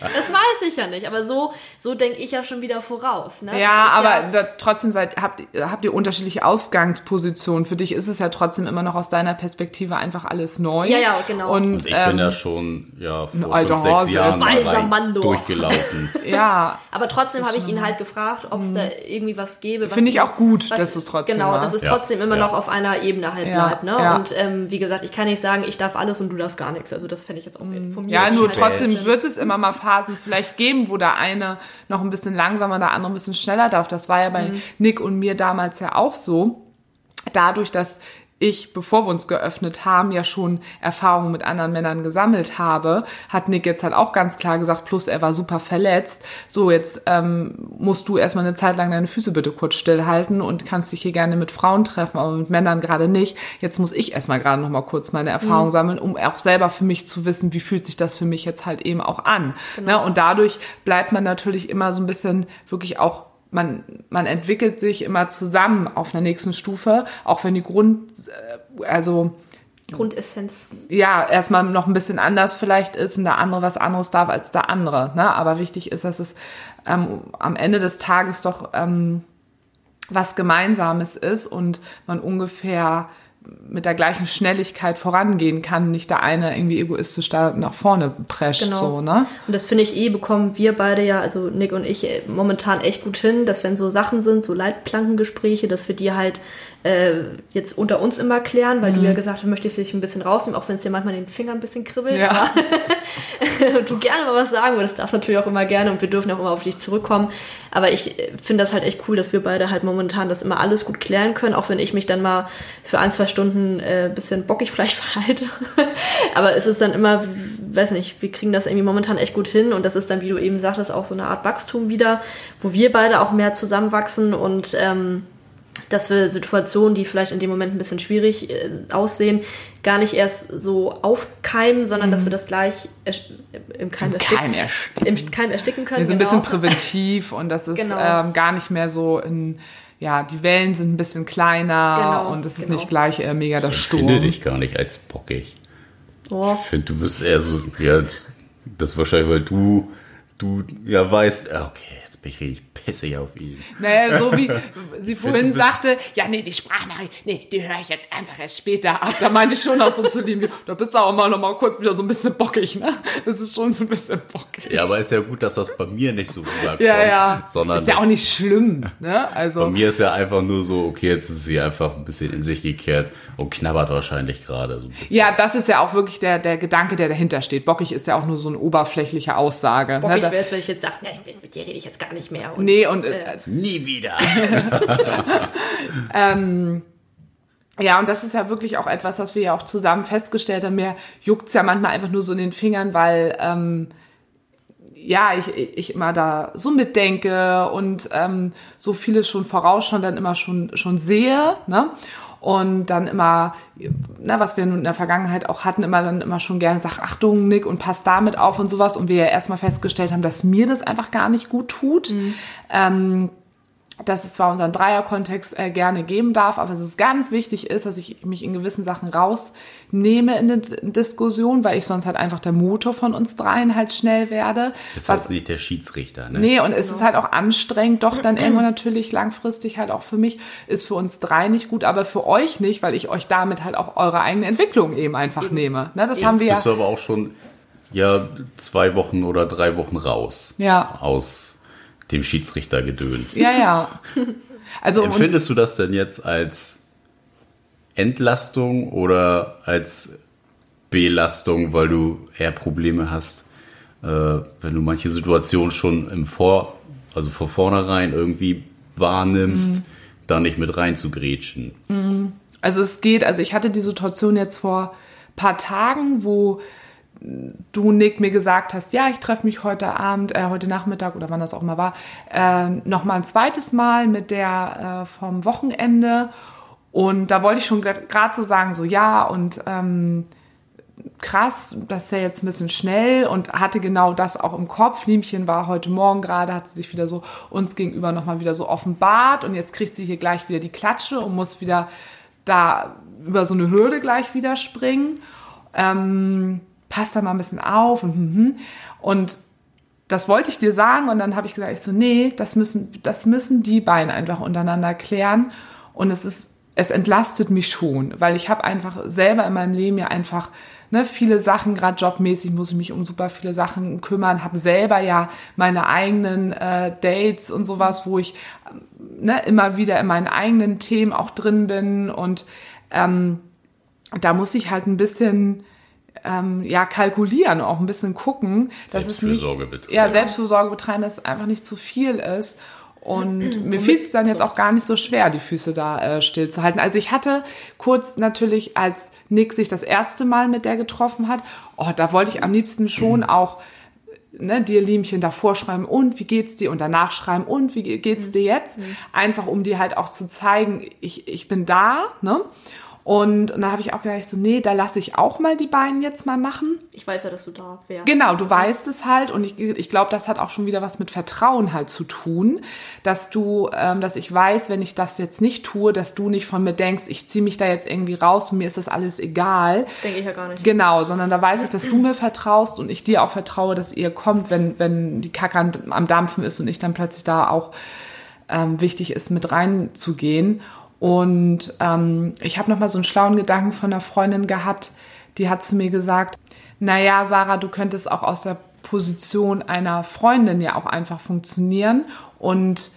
das weiß ich ja nicht, aber so, so denke ich ja schon wieder voraus. Ne? Ja, aber ja da, trotzdem seid, habt, habt ihr unterschiedliche Ausgangspositionen. Für dich ist es ja trotzdem immer noch aus deiner Perspektive einfach alles neu. Ja, ja, genau. Und, und ich ähm, bin ja schon ja, vor fünf, sechs Jahren rein, durchgelaufen. ja. Aber trotzdem habe ich ihn halt gefragt, ob es da irgendwie was gäbe. Finde ich auch gut, was, dass es trotzdem Genau, dass es ja. trotzdem immer ja. noch auf einer Ebene halt bleibt. Ne? Und ähm, wie gesagt, ich kann nicht sagen, ich darf alles und du darfst gar nichts. Also das fände ich jetzt auch mhm. von mir. Ja, nur trotzdem wird es immer mal Phasen vielleicht geben, wo der eine noch ein bisschen langsamer, der andere ein bisschen schneller darf. Das war ja bei mhm. Nick und mir damals ja auch so. Dadurch, dass ich, bevor wir uns geöffnet haben, ja schon Erfahrungen mit anderen Männern gesammelt habe, hat Nick jetzt halt auch ganz klar gesagt, plus er war super verletzt. So, jetzt ähm, musst du erstmal eine Zeit lang deine Füße bitte kurz stillhalten und kannst dich hier gerne mit Frauen treffen, aber mit Männern gerade nicht. Jetzt muss ich erstmal gerade noch mal kurz meine Erfahrung mhm. sammeln, um auch selber für mich zu wissen, wie fühlt sich das für mich jetzt halt eben auch an. Genau. Ne? Und dadurch bleibt man natürlich immer so ein bisschen wirklich auch man, man entwickelt sich immer zusammen auf einer nächsten Stufe, auch wenn die Grund, äh, also Grundessenz. Ja, erstmal noch ein bisschen anders vielleicht ist und der andere was anderes darf als der andere. Ne? Aber wichtig ist, dass es ähm, am Ende des Tages doch ähm, was Gemeinsames ist und man ungefähr mit der gleichen Schnelligkeit vorangehen kann, nicht der eine irgendwie egoistisch da nach vorne prescht. Genau. So, ne? Und das finde ich eh, bekommen wir beide ja, also Nick und ich, äh, momentan echt gut hin, dass wenn so Sachen sind, so Leitplankengespräche, dass wir die halt äh, jetzt unter uns immer klären, weil mhm. du ja gesagt hast, du möchtest dich ein bisschen rausnehmen, auch wenn es dir manchmal den Finger ein bisschen kribbelt. Ja. du gerne mal was sagen würdest, das natürlich auch immer gerne und wir dürfen auch immer auf dich zurückkommen. Aber ich äh, finde das halt echt cool, dass wir beide halt momentan das immer alles gut klären können, auch wenn ich mich dann mal für ein, zwei Stunden äh, bisschen bockig vielleicht verhalte. Aber es ist dann immer, weiß nicht, wir kriegen das irgendwie momentan echt gut hin und das ist dann, wie du eben sagtest, auch so eine Art Wachstum wieder, wo wir beide auch mehr zusammenwachsen und ähm, dass wir Situationen, die vielleicht in dem Moment ein bisschen schwierig äh, aussehen, gar nicht erst so aufkeimen, sondern mhm. dass wir das gleich im Keim, Im, Keim ersticken. im Keim ersticken können. Wir sind genau. ein bisschen präventiv und das ist genau. ähm, gar nicht mehr so in ja, die Wellen sind ein bisschen kleiner genau, und es ist genau. nicht gleich äh, mega der Sturm. Ich finde dich gar nicht als bockig. Oh. Ich finde, du bist eher so, ja, das, das wahrscheinlich, weil du, du ja weißt, okay, jetzt bin ich richtig pissig auf ihn. Naja, so wie sie vorhin sagte, ja, nee, die Sprachnachricht, nee, die höre ich jetzt einfach erst später ab. Da meinte ich schon auch so zu ihm, da bist du auch mal noch mal kurz wieder so ein bisschen bockig, ne? Das ist schon so ein bisschen bockig. Ja, aber ist ja gut, dass das bei mir nicht so rüberkommt. Ja, ja. Sondern ist ja auch nicht schlimm, ne? Also. Bei mir ist ja einfach nur so, okay, jetzt ist sie einfach ein bisschen in sich gekehrt und knabbert wahrscheinlich gerade so ein bisschen. Ja, das ist ja auch wirklich der, der Gedanke, der dahinter steht. Bockig ist ja auch nur so eine oberflächliche Aussage. Bockig ne? wäre jetzt, wenn ich jetzt sage, mit dir rede ich jetzt gar nicht mehr. Und Nee, und äh, nie wieder. ähm, ja, und das ist ja wirklich auch etwas, was wir ja auch zusammen festgestellt haben. Mir juckt's ja manchmal einfach nur so in den Fingern, weil ähm, ja, ich, ich immer da so mitdenke und ähm, so vieles schon vorausschauen dann immer schon, schon sehe. Ne? Und dann immer, na, was wir nun in der Vergangenheit auch hatten, immer dann immer schon gerne sagt, Achtung, Nick, und passt damit auf und sowas. Und wir ja erstmal festgestellt haben, dass mir das einfach gar nicht gut tut. Mhm. Ähm, dass es zwar unseren Dreierkontext äh, gerne geben darf, aber dass es ganz wichtig ist, dass ich mich in gewissen Sachen rausnehme in den Diskussion, weil ich sonst halt einfach der Motor von uns dreien halt schnell werde. Das heißt nicht der Schiedsrichter, ne? Nee, und es ist halt auch anstrengend, doch dann irgendwann natürlich langfristig halt auch für mich, ist für uns drei nicht gut, aber für euch nicht, weil ich euch damit halt auch eure eigene Entwicklung eben einfach eben. nehme. Ne, das eben. haben wir Jetzt bist du aber auch schon ja zwei Wochen oder drei Wochen raus. Ja. Aus dem Schiedsrichter gedöns. Ja, ja. Also, Empfindest du das denn jetzt als Entlastung oder als Belastung, weil du eher Probleme hast, äh, wenn du manche Situationen schon im Vor, also vor vornherein irgendwie wahrnimmst, mhm. da nicht mit rein zu grätschen? Mhm. Also es geht, also ich hatte die Situation jetzt vor paar Tagen, wo du, Nick, mir gesagt hast, ja, ich treffe mich heute Abend, äh, heute Nachmittag oder wann das auch mal war, äh, nochmal ein zweites Mal mit der äh, vom Wochenende. Und da wollte ich schon gerade so sagen, so ja, und ähm, krass, das ist ja jetzt ein bisschen schnell und hatte genau das auch im Kopf. Liemchen war heute Morgen gerade, hat sie sich wieder so uns gegenüber nochmal wieder so offenbart und jetzt kriegt sie hier gleich wieder die Klatsche und muss wieder da über so eine Hürde gleich wieder springen. Ähm, passt da mal ein bisschen auf und, hm, hm. und das wollte ich dir sagen und dann habe ich gesagt, ich so, nee, das müssen, das müssen die beiden einfach untereinander klären und es ist, es entlastet mich schon, weil ich habe einfach selber in meinem Leben ja einfach ne, viele Sachen, gerade jobmäßig muss ich mich um super viele Sachen kümmern, habe selber ja meine eigenen äh, Dates und sowas, wo ich ne, immer wieder in meinen eigenen Themen auch drin bin und ähm, da muss ich halt ein bisschen ähm, ja kalkulieren, auch ein bisschen gucken, dass es nicht betreiben. ja Selbstfürsorge betreiben, dass es einfach nicht zu viel ist. Und mir fiel es dann jetzt auch gar nicht so schwer, die Füße da äh, stillzuhalten. Also ich hatte kurz natürlich, als Nick sich das erste Mal mit der getroffen hat, oh, da wollte ich am liebsten schon auch ne, dir Liemchen davor schreiben und wie geht's dir und danach schreiben und wie geht's dir jetzt? Mhm. Einfach um dir halt auch zu zeigen, ich, ich bin da, ne? Und, und dann habe ich auch gedacht, so, nee, da lasse ich auch mal die beiden jetzt mal machen. Ich weiß ja, dass du da wärst. Genau, du weißt es halt. Und ich, ich glaube, das hat auch schon wieder was mit Vertrauen halt zu tun, dass du, ähm, dass ich weiß, wenn ich das jetzt nicht tue, dass du nicht von mir denkst, ich ziehe mich da jetzt irgendwie raus und mir ist das alles egal. Denke ich ja gar nicht. Genau, sondern da weiß ich, dass du mir vertraust und ich dir auch vertraue, dass ihr kommt, wenn, wenn die Kacke am Dampfen ist und ich dann plötzlich da auch ähm, wichtig ist, mit reinzugehen. Und ähm, ich habe noch mal so einen schlauen Gedanken von einer Freundin gehabt, die hat zu mir gesagt, naja, Sarah, du könntest auch aus der Position einer Freundin ja auch einfach funktionieren und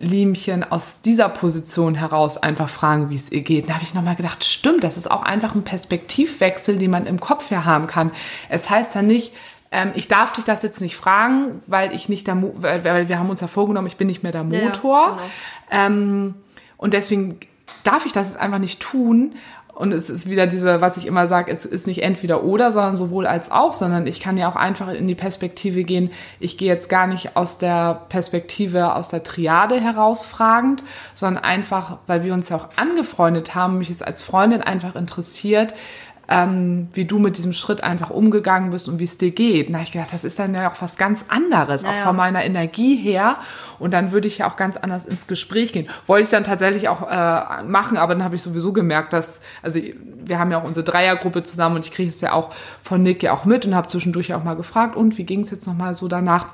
Liemchen aus dieser Position heraus einfach fragen, wie es ihr geht. Da habe ich nochmal gedacht, stimmt, das ist auch einfach ein Perspektivwechsel, den man im Kopf ja haben kann. Es heißt ja nicht, ähm, ich darf dich das jetzt nicht fragen, weil ich nicht der, Mo weil, weil wir haben uns ja vorgenommen, ich bin nicht mehr der Motor. Ja, genau. ähm, und deswegen darf ich das einfach nicht tun. Und es ist wieder diese, was ich immer sage, es ist nicht entweder oder, sondern sowohl als auch, sondern ich kann ja auch einfach in die Perspektive gehen. Ich gehe jetzt gar nicht aus der Perspektive, aus der Triade herausfragend, sondern einfach, weil wir uns ja auch angefreundet haben, mich es als Freundin einfach interessiert, ähm, wie du mit diesem Schritt einfach umgegangen bist und wie es dir geht. Da habe ich gedacht, das ist dann ja auch was ganz anderes, naja. auch von meiner Energie her. Und dann würde ich ja auch ganz anders ins Gespräch gehen. Wollte ich dann tatsächlich auch äh, machen, aber dann habe ich sowieso gemerkt, dass, also wir haben ja auch unsere Dreiergruppe zusammen und ich kriege es ja auch von Nick ja auch mit und habe zwischendurch auch mal gefragt, und wie ging es jetzt nochmal so danach?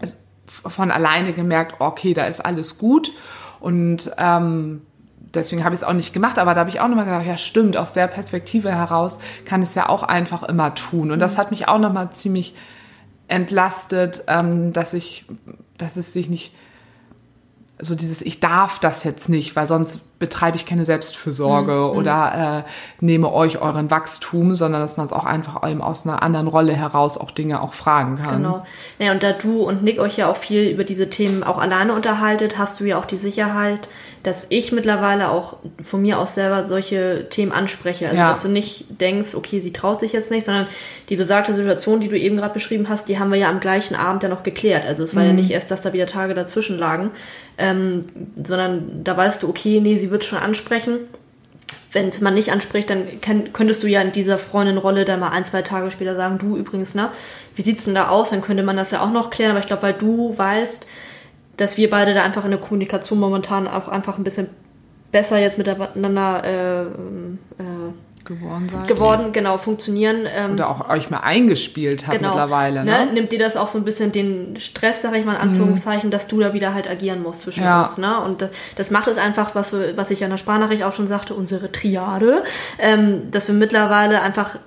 Also von alleine gemerkt, okay, da ist alles gut. Und ähm, deswegen habe ich es auch nicht gemacht, aber da habe ich auch nochmal gedacht, ja stimmt, aus der Perspektive heraus kann ich es ja auch einfach immer tun. Und das mhm. hat mich auch nochmal ziemlich entlastet, ähm, dass ich, dass es sich nicht so dieses ich darf das jetzt nicht, weil sonst betreibe ich keine Selbstfürsorge mhm. oder äh, nehme euch euren Wachstum, sondern dass man es auch einfach eben aus einer anderen Rolle heraus auch Dinge auch fragen kann. Genau. Ja, und da du und Nick euch ja auch viel über diese Themen auch alleine unterhaltet, hast du ja auch die Sicherheit, dass ich mittlerweile auch von mir aus selber solche Themen anspreche. Also, ja. dass du nicht denkst, okay, sie traut sich jetzt nicht, sondern die besagte Situation, die du eben gerade beschrieben hast, die haben wir ja am gleichen Abend ja noch geklärt. Also, es war mhm. ja nicht erst, dass da wieder Tage dazwischen lagen, ähm, sondern da weißt du, okay, nee, sie wird schon ansprechen. Wenn man nicht anspricht, dann könntest du ja in dieser Freundin-Rolle dann mal ein, zwei Tage später sagen, du übrigens, na, wie sieht's denn da aus? Dann könnte man das ja auch noch klären. Aber ich glaube, weil du weißt, dass wir beide da einfach in der Kommunikation momentan auch einfach ein bisschen besser jetzt miteinander äh, äh, geworden seid. Geworden, genau, funktionieren. Ähm, Oder auch euch mal eingespielt habt genau, mittlerweile. Ne? ne? Nimmt dir das auch so ein bisschen den Stress, sag ich mal in Anführungszeichen, mhm. dass du da wieder halt agieren musst zwischen ja. uns. Ne? Und das, das macht es einfach, was, wir, was ich ja in der Sprachnachricht auch schon sagte, unsere Triade, ähm, dass wir mittlerweile einfach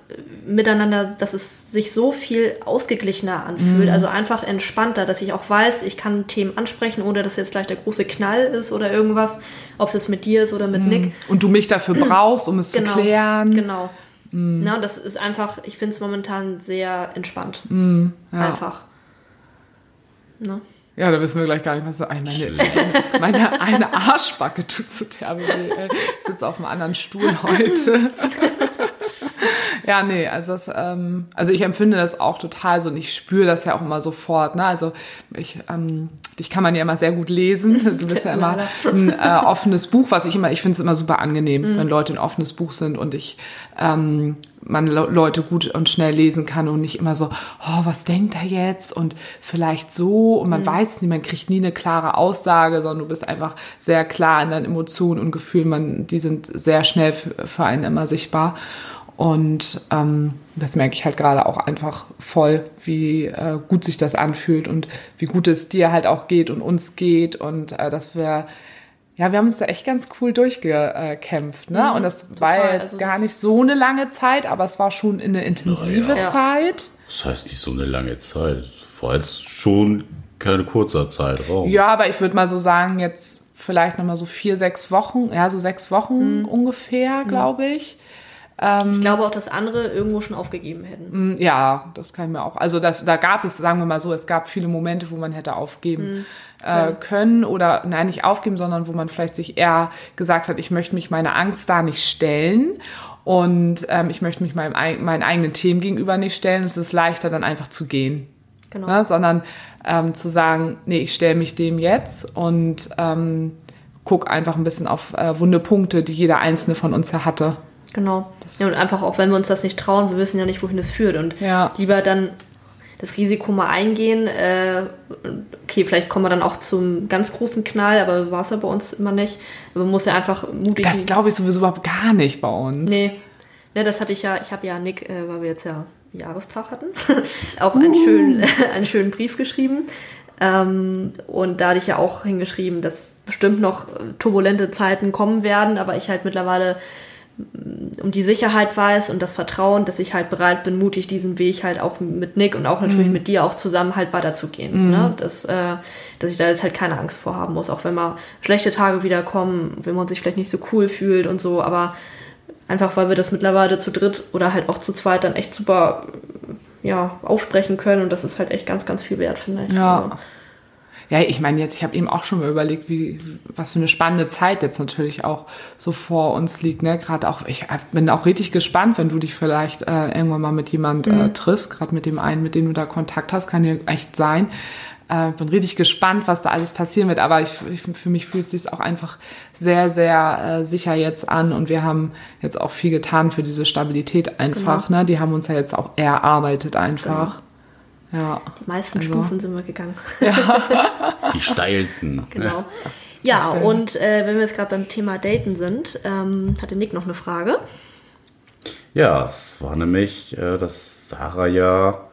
miteinander, dass es sich so viel ausgeglichener anfühlt, mhm. also einfach entspannter, dass ich auch weiß, ich kann Themen ansprechen, ohne dass jetzt gleich der große Knall ist oder irgendwas, ob es jetzt mit dir ist oder mit mhm. Nick. Und du mich dafür brauchst, um es genau, zu klären. Genau. Mhm. Na, das ist einfach, ich finde es momentan sehr entspannt. Mhm. Ja. Einfach. Ne? Ja, da wissen wir gleich gar nicht, was so ein. Meine, meine eine Arschbacke tut so derbe weh. Ich sitze auf einem anderen Stuhl heute. Ja, nee, also das, ähm, also ich empfinde das auch total so und ich spüre das ja auch immer sofort. Ne? Also ich, ähm, dich kann man ja immer sehr gut lesen. Also du bist ja immer ein äh, offenes Buch, was ich immer, ich finde es immer super angenehm, mhm. wenn Leute ein offenes Buch sind und ich ähm, man Leute gut und schnell lesen kann und nicht immer so, oh, was denkt er jetzt und vielleicht so und man mhm. weiß es nicht, man kriegt nie eine klare Aussage, sondern du bist einfach sehr klar in deinen Emotionen und Gefühlen, man, die sind sehr schnell für einen immer sichtbar. Und ähm, das merke ich halt gerade auch einfach voll, wie äh, gut sich das anfühlt und wie gut es dir halt auch geht und uns geht und äh, dass wir ja, wir haben uns da echt ganz cool durchgekämpft, ne? Mhm, und das total. war jetzt also gar nicht so eine lange Zeit, aber es war schon eine intensive ja. Zeit. Das heißt nicht so eine lange Zeit. War jetzt schon keine kurzer Zeitraum. Ja, aber ich würde mal so sagen, jetzt vielleicht nochmal so vier, sechs Wochen, ja, so sechs Wochen mhm. ungefähr, glaube ich. Ähm, ich glaube auch, dass andere irgendwo schon aufgegeben hätten. Mm, ja, das kann ich mir auch. Also das, da gab es, sagen wir mal so, es gab viele Momente, wo man hätte aufgeben mhm. äh, können oder nein, nicht aufgeben, sondern wo man vielleicht sich eher gesagt hat, ich möchte mich meiner Angst da nicht stellen und ähm, ich möchte mich meinem, meinen eigenen Themen gegenüber nicht stellen. Es ist leichter, dann einfach zu gehen. Genau. Ne? Sondern ähm, zu sagen, nee, ich stelle mich dem jetzt und ähm, guck einfach ein bisschen auf äh, wunde Punkte, die jeder einzelne von uns ja hatte. Genau. Ja, und einfach auch, wenn wir uns das nicht trauen, wir wissen ja nicht, wohin es führt. Und ja. lieber dann das Risiko mal eingehen. Äh, okay, vielleicht kommen wir dann auch zum ganz großen Knall, aber war es ja bei uns immer nicht. Aber man muss ja einfach mutig Das glaube ich sowieso überhaupt gar nicht bei uns. Nee. Ne, das hatte ich ja, ich habe ja Nick, äh, weil wir jetzt ja Jahrestag hatten, auch einen, uh. schönen, einen schönen Brief geschrieben. Ähm, und da hatte ich ja auch hingeschrieben, dass bestimmt noch turbulente Zeiten kommen werden, aber ich halt mittlerweile um die Sicherheit weiß und das Vertrauen, dass ich halt bereit bin, mutig diesen Weg halt auch mit Nick und auch natürlich mhm. mit dir auch zusammen halt weiterzugehen. Mhm. Ne? Dass, äh, dass ich da jetzt halt keine Angst vor haben muss, auch wenn mal schlechte Tage wieder kommen, wenn man sich vielleicht nicht so cool fühlt und so, aber einfach weil wir das mittlerweile zu dritt oder halt auch zu zweit dann echt super ja, aufsprechen können und das ist halt echt ganz, ganz viel wert, finde ich. Ja. Ja, ich meine jetzt, ich habe eben auch schon mal überlegt, wie was für eine spannende Zeit jetzt natürlich auch so vor uns liegt. Ne? Gerade auch, ich bin auch richtig gespannt, wenn du dich vielleicht äh, irgendwann mal mit jemand äh, mhm. äh, triffst, gerade mit dem einen, mit dem du da Kontakt hast, kann ja echt sein. Äh, bin richtig gespannt, was da alles passieren wird. Aber ich, ich für mich fühlt es sich auch einfach sehr, sehr äh, sicher jetzt an. Und wir haben jetzt auch viel getan für diese Stabilität einfach. Genau. Ne? Die haben uns ja jetzt auch erarbeitet einfach. Genau. Ja. Die meisten also. Stufen sind wir gegangen. Ja. Die steilsten. Genau. Ja, und äh, wenn wir jetzt gerade beim Thema Daten sind, ähm, hatte Nick noch eine Frage. Ja, es war nämlich, äh, dass Sarah ja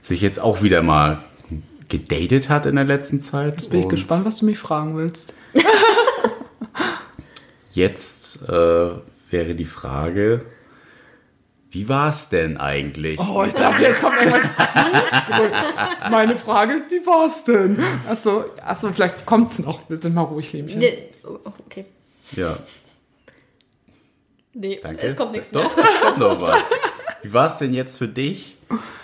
sich jetzt auch wieder mal gedatet hat in der letzten Zeit. Jetzt bin ich gespannt, was du mich fragen willst. jetzt äh, wäre die Frage, wie war es denn eigentlich? Oh, ich dachte, jetzt kommt irgendwas tiefgründig. Meine Frage ist, wie war es denn? Achso, achso, vielleicht kommt es noch. Wir sind mal ruhig, Liebchen. Nee. Oh, okay. Ja. Nee, Danke. es kommt nichts Doch, kommt noch was. Wie war es denn jetzt für dich,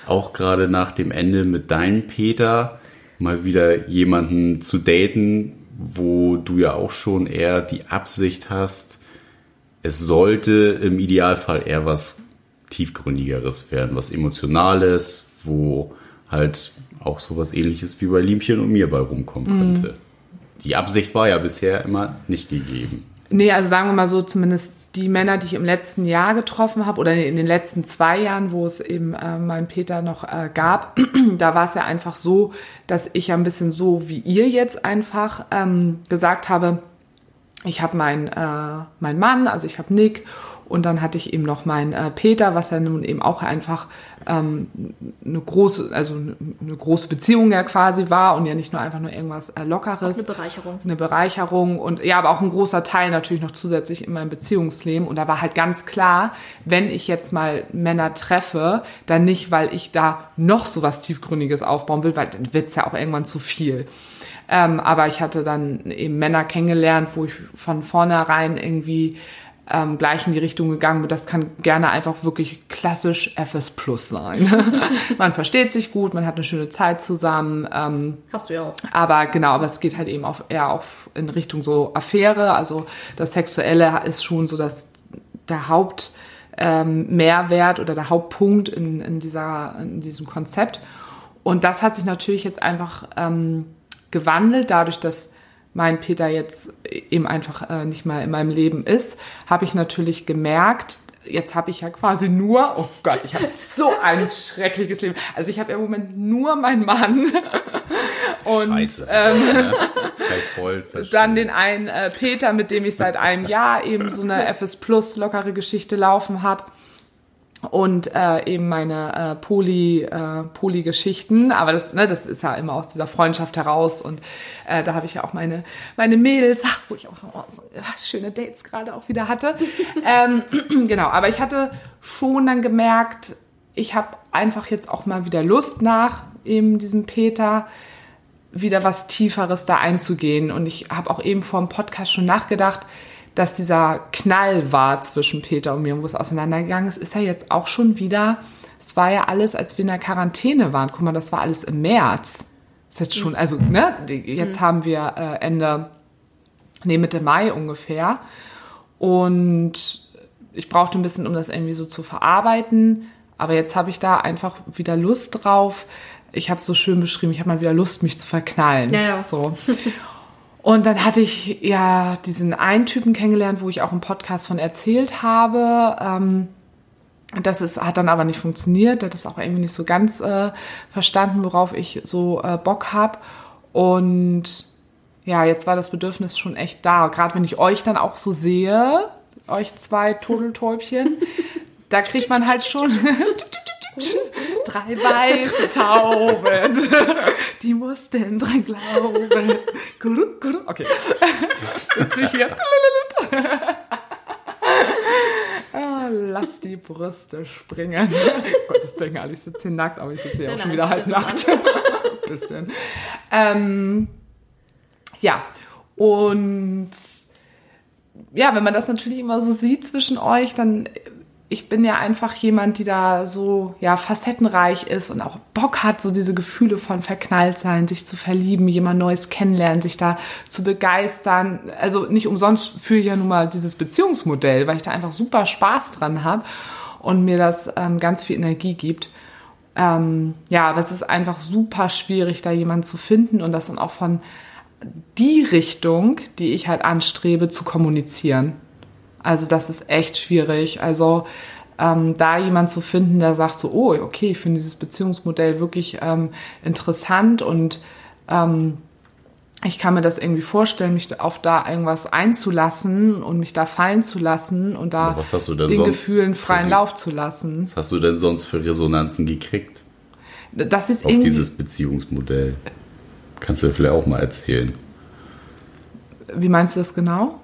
auch gerade nach dem Ende mit deinem Peter, mal wieder jemanden zu daten, wo du ja auch schon eher die Absicht hast, es sollte im Idealfall eher was tiefgründigeres werden, was Emotionales, wo halt auch sowas ähnliches wie bei Liemchen und mir bei rumkommen mhm. könnte. Die Absicht war ja bisher immer nicht gegeben. Nee, also sagen wir mal so, zumindest die Männer, die ich im letzten Jahr getroffen habe oder in den letzten zwei Jahren, wo es eben äh, meinen Peter noch äh, gab, da war es ja einfach so, dass ich ja ein bisschen so wie ihr jetzt einfach ähm, gesagt habe, ich habe meinen äh, mein Mann, also ich habe Nick und dann hatte ich eben noch meinen äh, Peter, was ja nun eben auch einfach ähm, eine große, also eine große Beziehung ja quasi war und ja nicht nur einfach nur irgendwas äh, Lockeres. Auch eine Bereicherung. Eine Bereicherung und ja, aber auch ein großer Teil natürlich noch zusätzlich in meinem Beziehungsleben. Und da war halt ganz klar, wenn ich jetzt mal Männer treffe, dann nicht, weil ich da noch so was Tiefgründiges aufbauen will, weil dann wird's ja auch irgendwann zu viel. Ähm, aber ich hatte dann eben Männer kennengelernt, wo ich von vornherein irgendwie ähm, gleich in die Richtung gegangen bin. Das kann gerne einfach wirklich klassisch FS Plus sein. man versteht sich gut, man hat eine schöne Zeit zusammen. Ähm, Hast du ja auch. Aber genau, aber es geht halt eben auch eher auch in Richtung so Affäre. Also das Sexuelle ist schon so dass der Haupt ähm, Mehrwert oder der Hauptpunkt in, in, dieser, in diesem Konzept. Und das hat sich natürlich jetzt einfach ähm, gewandelt, dadurch, dass mein Peter jetzt eben einfach äh, nicht mehr in meinem Leben ist, habe ich natürlich gemerkt, jetzt habe ich ja quasi nur, oh Gott, ich habe so ein schreckliches Leben. Also ich habe im Moment nur meinen Mann und Scheiße, ähm, ja. dann den einen äh, Peter, mit dem ich seit einem Jahr eben so eine FS Plus lockere Geschichte laufen habe und äh, eben meine äh, Poly, äh, Poly-Geschichten. Aber das, ne, das ist ja immer aus dieser Freundschaft heraus. Und äh, da habe ich ja auch meine, meine Mädels, ach, wo ich auch oh, so, schöne Dates gerade auch wieder hatte. ähm, genau, aber ich hatte schon dann gemerkt, ich habe einfach jetzt auch mal wieder Lust nach eben diesem Peter wieder was Tieferes da einzugehen. Und ich habe auch eben vor dem Podcast schon nachgedacht, dass dieser Knall war zwischen Peter und mir und wo es auseinandergegangen ist, ist ja jetzt auch schon wieder, es war ja alles, als wir in der Quarantäne waren. Guck mal, das war alles im März. Das ist jetzt schon, also, ne, jetzt mhm. haben wir äh, Ende, nee, Mitte Mai ungefähr. Und ich brauchte ein bisschen, um das irgendwie so zu verarbeiten. Aber jetzt habe ich da einfach wieder Lust drauf. Ich habe es so schön beschrieben, ich habe mal wieder Lust, mich zu verknallen. Ja, ja. So. Und dann hatte ich ja diesen einen Typen kennengelernt, wo ich auch im Podcast von erzählt habe. Ähm, das ist, hat dann aber nicht funktioniert. Das ist auch irgendwie nicht so ganz äh, verstanden, worauf ich so äh, Bock habe. Und ja, jetzt war das Bedürfnis schon echt da. Gerade wenn ich euch dann auch so sehe, euch zwei Turteltäubchen, da kriegt man halt schon drei weiße Tauben, die mussten dran glauben. Okay, sitze ich hier. Ah, lass die Brüste springen. Oh Gott, das denken alle, ich sitze hier nackt, aber ich sitze hier auch schon wieder halb nackt. bisschen. Ähm, ja, und ja, wenn man das natürlich immer so sieht zwischen euch, dann ich bin ja einfach jemand, die da so ja facettenreich ist und auch Bock hat, so diese Gefühle von verknallt sein, sich zu verlieben, jemand Neues kennenlernen, sich da zu begeistern. Also nicht umsonst führe ich ja nun mal dieses Beziehungsmodell, weil ich da einfach super Spaß dran habe und mir das ähm, ganz viel Energie gibt. Ähm, ja, aber es ist einfach super schwierig, da jemanden zu finden und das dann auch von die Richtung, die ich halt anstrebe, zu kommunizieren. Also das ist echt schwierig. Also ähm, da jemand zu finden, der sagt so, oh, okay, ich finde dieses Beziehungsmodell wirklich ähm, interessant und ähm, ich kann mir das irgendwie vorstellen, mich auf da irgendwas einzulassen und mich da fallen zu lassen und da den Gefühlen freien Lauf zu lassen. Was hast du denn sonst für Resonanzen gekriegt? Das ist auf dieses Beziehungsmodell. Kannst du vielleicht auch mal erzählen. Wie meinst du das genau?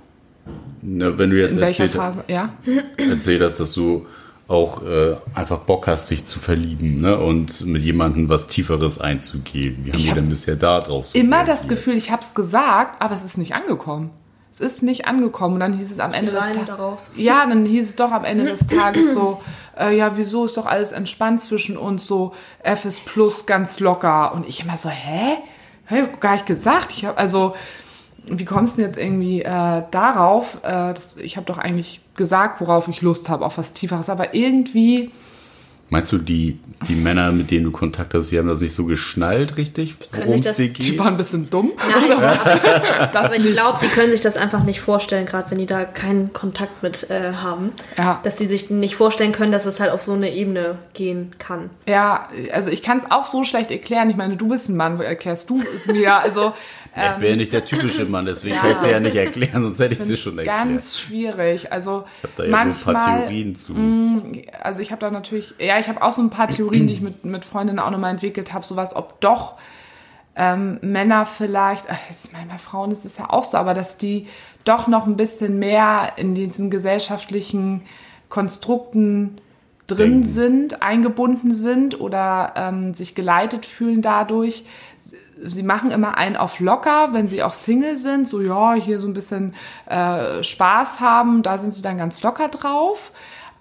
Na, wenn du jetzt In erzählt, Phase? Ja? erzählt hast, dass du auch äh, einfach Bock hast, sich zu verlieben ne? und mit jemandem was Tieferes einzugehen. Wie haben die denn bisher da drauf so Immer das Gefühl, ich habe es gesagt, aber es ist nicht angekommen. Es ist nicht angekommen. Und dann hieß es am Ende des Tages. Ja, dann hieß es doch am Ende des Tages so, äh, ja, wieso ist doch alles entspannt zwischen uns, so FS Plus ganz locker. Und ich immer so, hä? Hab ich gar nicht gesagt. Ich habe also wie kommst du jetzt irgendwie äh, darauf? Äh, das, ich habe doch eigentlich gesagt, worauf ich Lust habe, auf was Tieferes, aber irgendwie. Meinst du, die, die Männer, mit denen du Kontakt hast, die haben das nicht so geschnallt, richtig? Worum es geht? Die waren ein bisschen dumm? Nein, das aber ich glaube, die können sich das einfach nicht vorstellen, gerade wenn die da keinen Kontakt mit äh, haben. Ja. Dass sie sich nicht vorstellen können, dass es halt auf so eine Ebene gehen kann. Ja, also ich kann es auch so schlecht erklären. Ich meine, du bist ein Mann, wo erklärst du es mir? Also ich bin ja nicht der typische Mann, deswegen ja. kann ich es ja nicht erklären, sonst hätte ich sie schon erklärt. Ganz schwierig. Also ich habe da ja manchmal, ein paar Theorien zu. Mm, also ich habe da natürlich, ja, ich habe auch so ein paar Theorien, die ich mit, mit Freundinnen auch nochmal entwickelt habe, sowas, ob doch ähm, Männer vielleicht, ach, ich meine, bei Frauen ist es ja auch so, aber dass die doch noch ein bisschen mehr in diesen gesellschaftlichen Konstrukten drin Denken. sind, eingebunden sind oder ähm, sich geleitet fühlen dadurch sie machen immer einen auf locker, wenn sie auch Single sind, so ja, hier so ein bisschen äh, Spaß haben, da sind sie dann ganz locker drauf.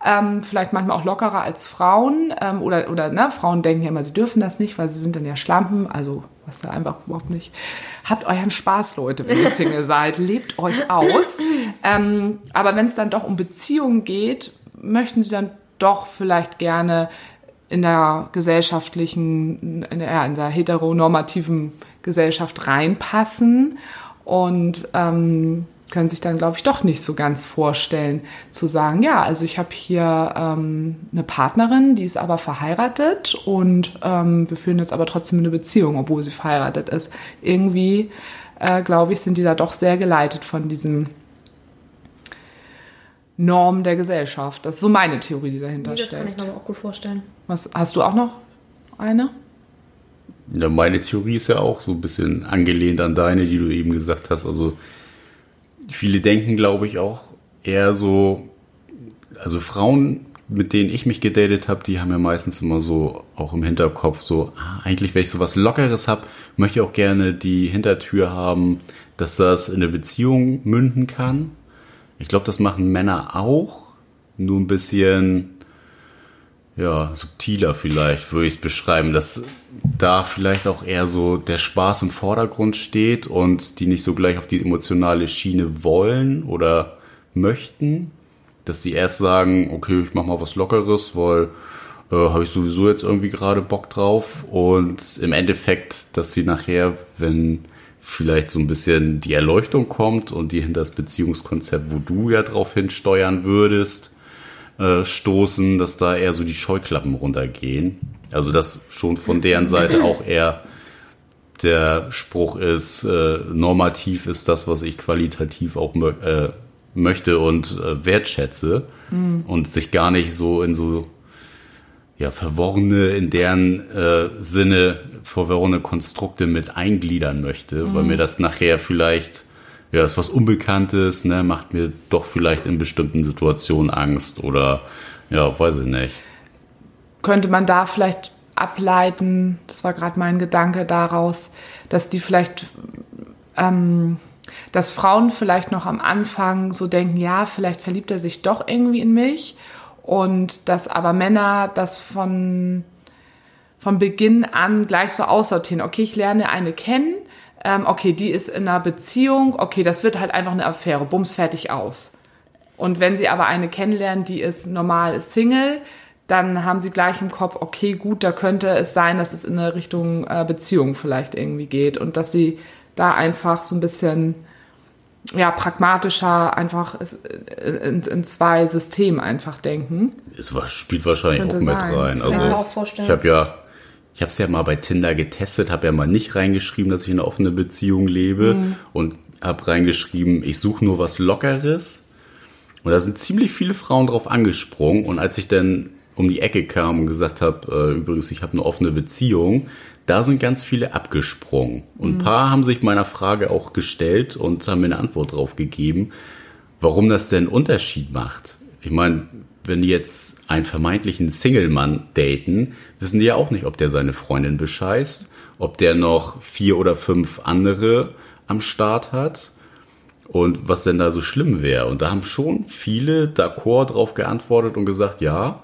Ähm, vielleicht manchmal auch lockerer als Frauen ähm, oder, oder ne, Frauen denken ja immer, sie dürfen das nicht, weil sie sind dann ja Schlampen, also was da einfach überhaupt nicht. Habt euren Spaß, Leute, wenn ihr Single seid, lebt euch aus. Ähm, aber wenn es dann doch um Beziehungen geht, möchten sie dann doch vielleicht gerne in der gesellschaftlichen, in der, in der heteronormativen Gesellschaft reinpassen und ähm, können sich dann, glaube ich, doch nicht so ganz vorstellen, zu sagen, ja, also ich habe hier ähm, eine Partnerin, die ist aber verheiratet und ähm, wir führen jetzt aber trotzdem eine Beziehung, obwohl sie verheiratet ist. Irgendwie, äh, glaube ich, sind die da doch sehr geleitet von diesem Norm der Gesellschaft. Das ist so meine Theorie, die dahinter das steckt. Das kann ich mir aber auch gut vorstellen. Was, hast du auch noch eine? Ja, meine Theorie ist ja auch so ein bisschen angelehnt an deine, die du eben gesagt hast. Also viele denken, glaube ich, auch eher so, also Frauen, mit denen ich mich gedatet habe, die haben ja meistens immer so auch im Hinterkopf so, ah, eigentlich, wenn ich so was Lockeres habe, möchte ich auch gerne die Hintertür haben, dass das in eine Beziehung münden kann. Ich glaube, das machen Männer auch, nur ein bisschen ja, subtiler vielleicht, würde ich es beschreiben, dass da vielleicht auch eher so der Spaß im Vordergrund steht und die nicht so gleich auf die emotionale Schiene wollen oder möchten, dass sie erst sagen, okay, ich mach mal was Lockeres, weil äh, habe ich sowieso jetzt irgendwie gerade Bock drauf und im Endeffekt, dass sie nachher, wenn vielleicht so ein bisschen die Erleuchtung kommt und die hinter das Beziehungskonzept, wo du ja drauf hinsteuern würdest, äh, stoßen, dass da eher so die Scheuklappen runtergehen. Also dass schon von deren Seite auch eher der Spruch ist, äh, normativ ist das, was ich qualitativ auch mö äh, möchte und äh, wertschätze mhm. und sich gar nicht so in so ja, verworrene, in deren äh, Sinne verworrene Konstrukte mit eingliedern möchte, mhm. weil mir das nachher vielleicht, ja, ist was Unbekanntes, ne, macht mir doch vielleicht in bestimmten Situationen Angst oder, ja, weiß ich nicht. Könnte man da vielleicht ableiten, das war gerade mein Gedanke daraus, dass die vielleicht, ähm, dass Frauen vielleicht noch am Anfang so denken, ja, vielleicht verliebt er sich doch irgendwie in mich und dass aber Männer das von, von Beginn an gleich so aussortieren. Okay, ich lerne eine kennen, ähm, okay, die ist in einer Beziehung, okay, das wird halt einfach eine Affäre, bums, fertig aus. Und wenn sie aber eine kennenlernen, die ist normal Single, dann haben sie gleich im Kopf, okay, gut, da könnte es sein, dass es in eine Richtung äh, Beziehung vielleicht irgendwie geht und dass sie da einfach so ein bisschen ja, pragmatischer einfach in, in zwei Systemen einfach denken. Es spielt wahrscheinlich Könnte auch mit sein. rein. Also ja, ich habe ja, ich habe es ja mal bei Tinder getestet, habe ja mal nicht reingeschrieben, dass ich in einer offenen Beziehung lebe mhm. und habe reingeschrieben, ich suche nur was Lockeres. Und da sind ziemlich viele Frauen drauf angesprungen. Und als ich dann um die Ecke kam und gesagt habe, äh, übrigens, ich habe eine offene Beziehung, da sind ganz viele abgesprungen. Und ein mhm. paar haben sich meiner Frage auch gestellt und haben mir eine Antwort drauf gegeben, warum das denn einen Unterschied macht. Ich meine, wenn die jetzt einen vermeintlichen Single-Mann daten, wissen die ja auch nicht, ob der seine Freundin bescheißt, ob der noch vier oder fünf andere am Start hat und was denn da so schlimm wäre. Und da haben schon viele d'accord drauf geantwortet und gesagt, ja,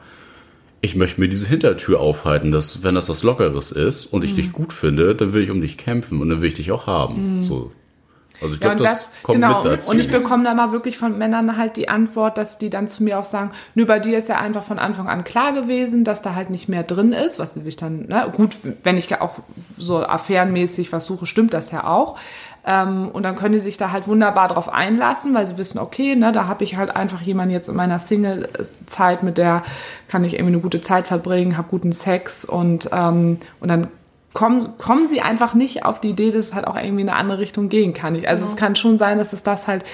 ich möchte mir diese Hintertür aufhalten, dass wenn das was Lockeres ist und ich mhm. dich gut finde, dann will ich um dich kämpfen und dann will ich dich auch haben. Mhm. So. Also ich glaube, ja, das, das, kommt genau. mit dazu. Und ich bekomme da mal wirklich von Männern halt die Antwort, dass die dann zu mir auch sagen, nö, bei dir ist ja einfach von Anfang an klar gewesen, dass da halt nicht mehr drin ist, was sie sich dann, na, gut, wenn ich auch so affärenmäßig was suche, stimmt das ja auch. Ähm, und dann können die sich da halt wunderbar drauf einlassen, weil sie wissen, okay, ne, da habe ich halt einfach jemanden jetzt in meiner Single-Zeit, mit der kann ich irgendwie eine gute Zeit verbringen, habe guten Sex und, ähm, und dann kommen, kommen sie einfach nicht auf die Idee, dass es halt auch irgendwie in eine andere Richtung gehen kann. Also genau. es kann schon sein, dass es das halt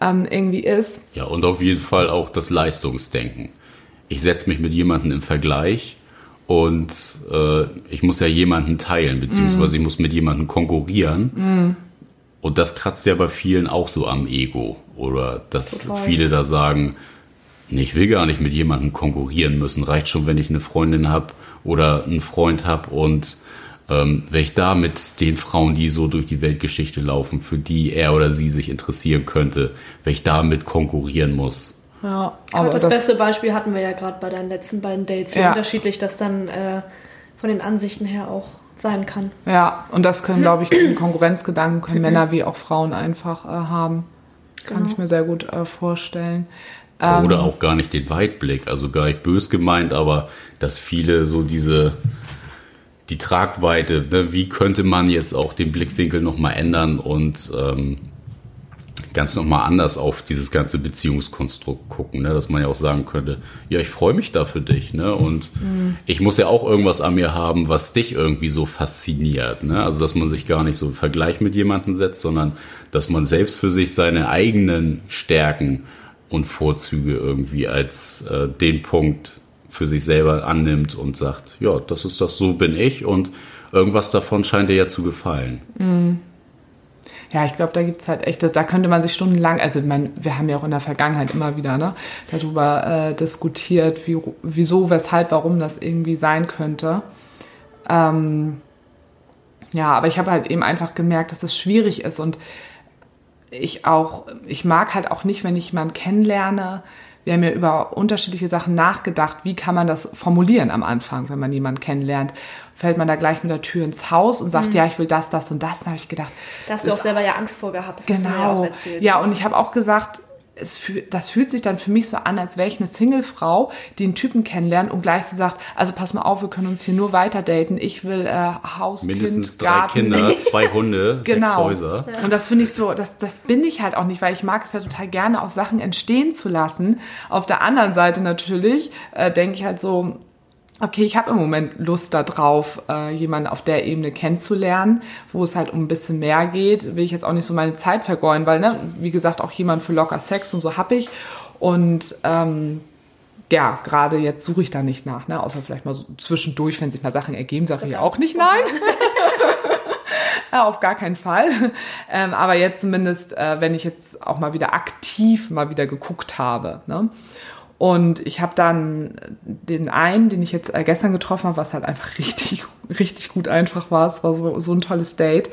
ähm, irgendwie ist. Ja, und auf jeden Fall auch das Leistungsdenken. Ich setze mich mit jemandem im Vergleich und äh, ich muss ja jemanden teilen, beziehungsweise mm. ich muss mit jemandem konkurrieren. Und das kratzt ja bei vielen auch so am Ego. Oder dass Total. viele da sagen, nee, ich will gar nicht mit jemandem konkurrieren müssen. Reicht schon, wenn ich eine Freundin habe oder einen Freund habe und ähm, wenn ich da mit den Frauen, die so durch die Weltgeschichte laufen, für die er oder sie sich interessieren könnte, wenn ich damit konkurrieren muss. Ja, aber das, das, beste Beispiel hatten wir ja gerade bei deinen letzten beiden Dates, wie ja. unterschiedlich das dann äh, von den Ansichten her auch sein kann. Ja, und das können, glaube ich, diesen Konkurrenzgedanken können Männer wie auch Frauen einfach äh, haben. Kann genau. ich mir sehr gut äh, vorstellen. Oder ähm, auch gar nicht den Weitblick, also gar nicht bös gemeint, aber dass viele so diese die Tragweite, ne, wie könnte man jetzt auch den Blickwinkel nochmal ändern und ähm, ganz nochmal anders auf dieses ganze Beziehungskonstrukt gucken, ne? dass man ja auch sagen könnte, ja, ich freue mich da für dich, ne? Und mhm. ich muss ja auch irgendwas an mir haben, was dich irgendwie so fasziniert, ne? Also dass man sich gar nicht so im Vergleich mit jemandem setzt, sondern dass man selbst für sich seine eigenen Stärken und Vorzüge irgendwie als äh, den Punkt für sich selber annimmt und sagt, ja, das ist das, so bin ich und irgendwas davon scheint dir ja zu gefallen. Mhm. Ja, ich glaube, da gibt es halt echt, da könnte man sich stundenlang, also ich meine, wir haben ja auch in der Vergangenheit immer wieder ne, darüber äh, diskutiert, wie, wieso, weshalb, warum das irgendwie sein könnte. Ähm, ja, aber ich habe halt eben einfach gemerkt, dass es schwierig ist und ich auch, ich mag halt auch nicht, wenn ich jemanden kennenlerne, wir haben ja über unterschiedliche Sachen nachgedacht. Wie kann man das formulieren am Anfang, wenn man jemanden kennenlernt? Fällt man da gleich mit der Tür ins Haus und sagt, mhm. ja, ich will das, das und das? Dann habe ich gedacht. Da hast du auch selber ja Angst vor gehabt. Das genau. hast du mir ja genau. auch erzählt. Ja, und ich habe auch gesagt, es, das fühlt sich dann für mich so an, als wäre ich eine Single-Frau, die einen Typen kennenlernt und gleich so sagt, also pass mal auf, wir können uns hier nur weiter daten. Ich will äh, Haus, Mindestens kind, drei Garten. Kinder, zwei Hunde, genau. sechs Häuser. Und das finde ich so, das, das bin ich halt auch nicht, weil ich mag es ja total gerne, auch Sachen entstehen zu lassen. Auf der anderen Seite natürlich äh, denke ich halt so, okay, ich habe im Moment Lust darauf, äh, jemanden auf der Ebene kennenzulernen, wo es halt um ein bisschen mehr geht, will ich jetzt auch nicht so meine Zeit vergeuden, weil, ne, wie gesagt, auch jemand für locker Sex und so habe ich. Und ähm, ja, gerade jetzt suche ich da nicht nach, ne? außer vielleicht mal so zwischendurch, wenn sich mal Sachen ergeben, sage ich auch nicht nein. auf gar keinen Fall. Ähm, aber jetzt zumindest, äh, wenn ich jetzt auch mal wieder aktiv mal wieder geguckt habe. Ne? Und ich habe dann den einen, den ich jetzt äh, gestern getroffen habe, was halt einfach richtig, richtig gut einfach war. Es war so, so ein tolles Date.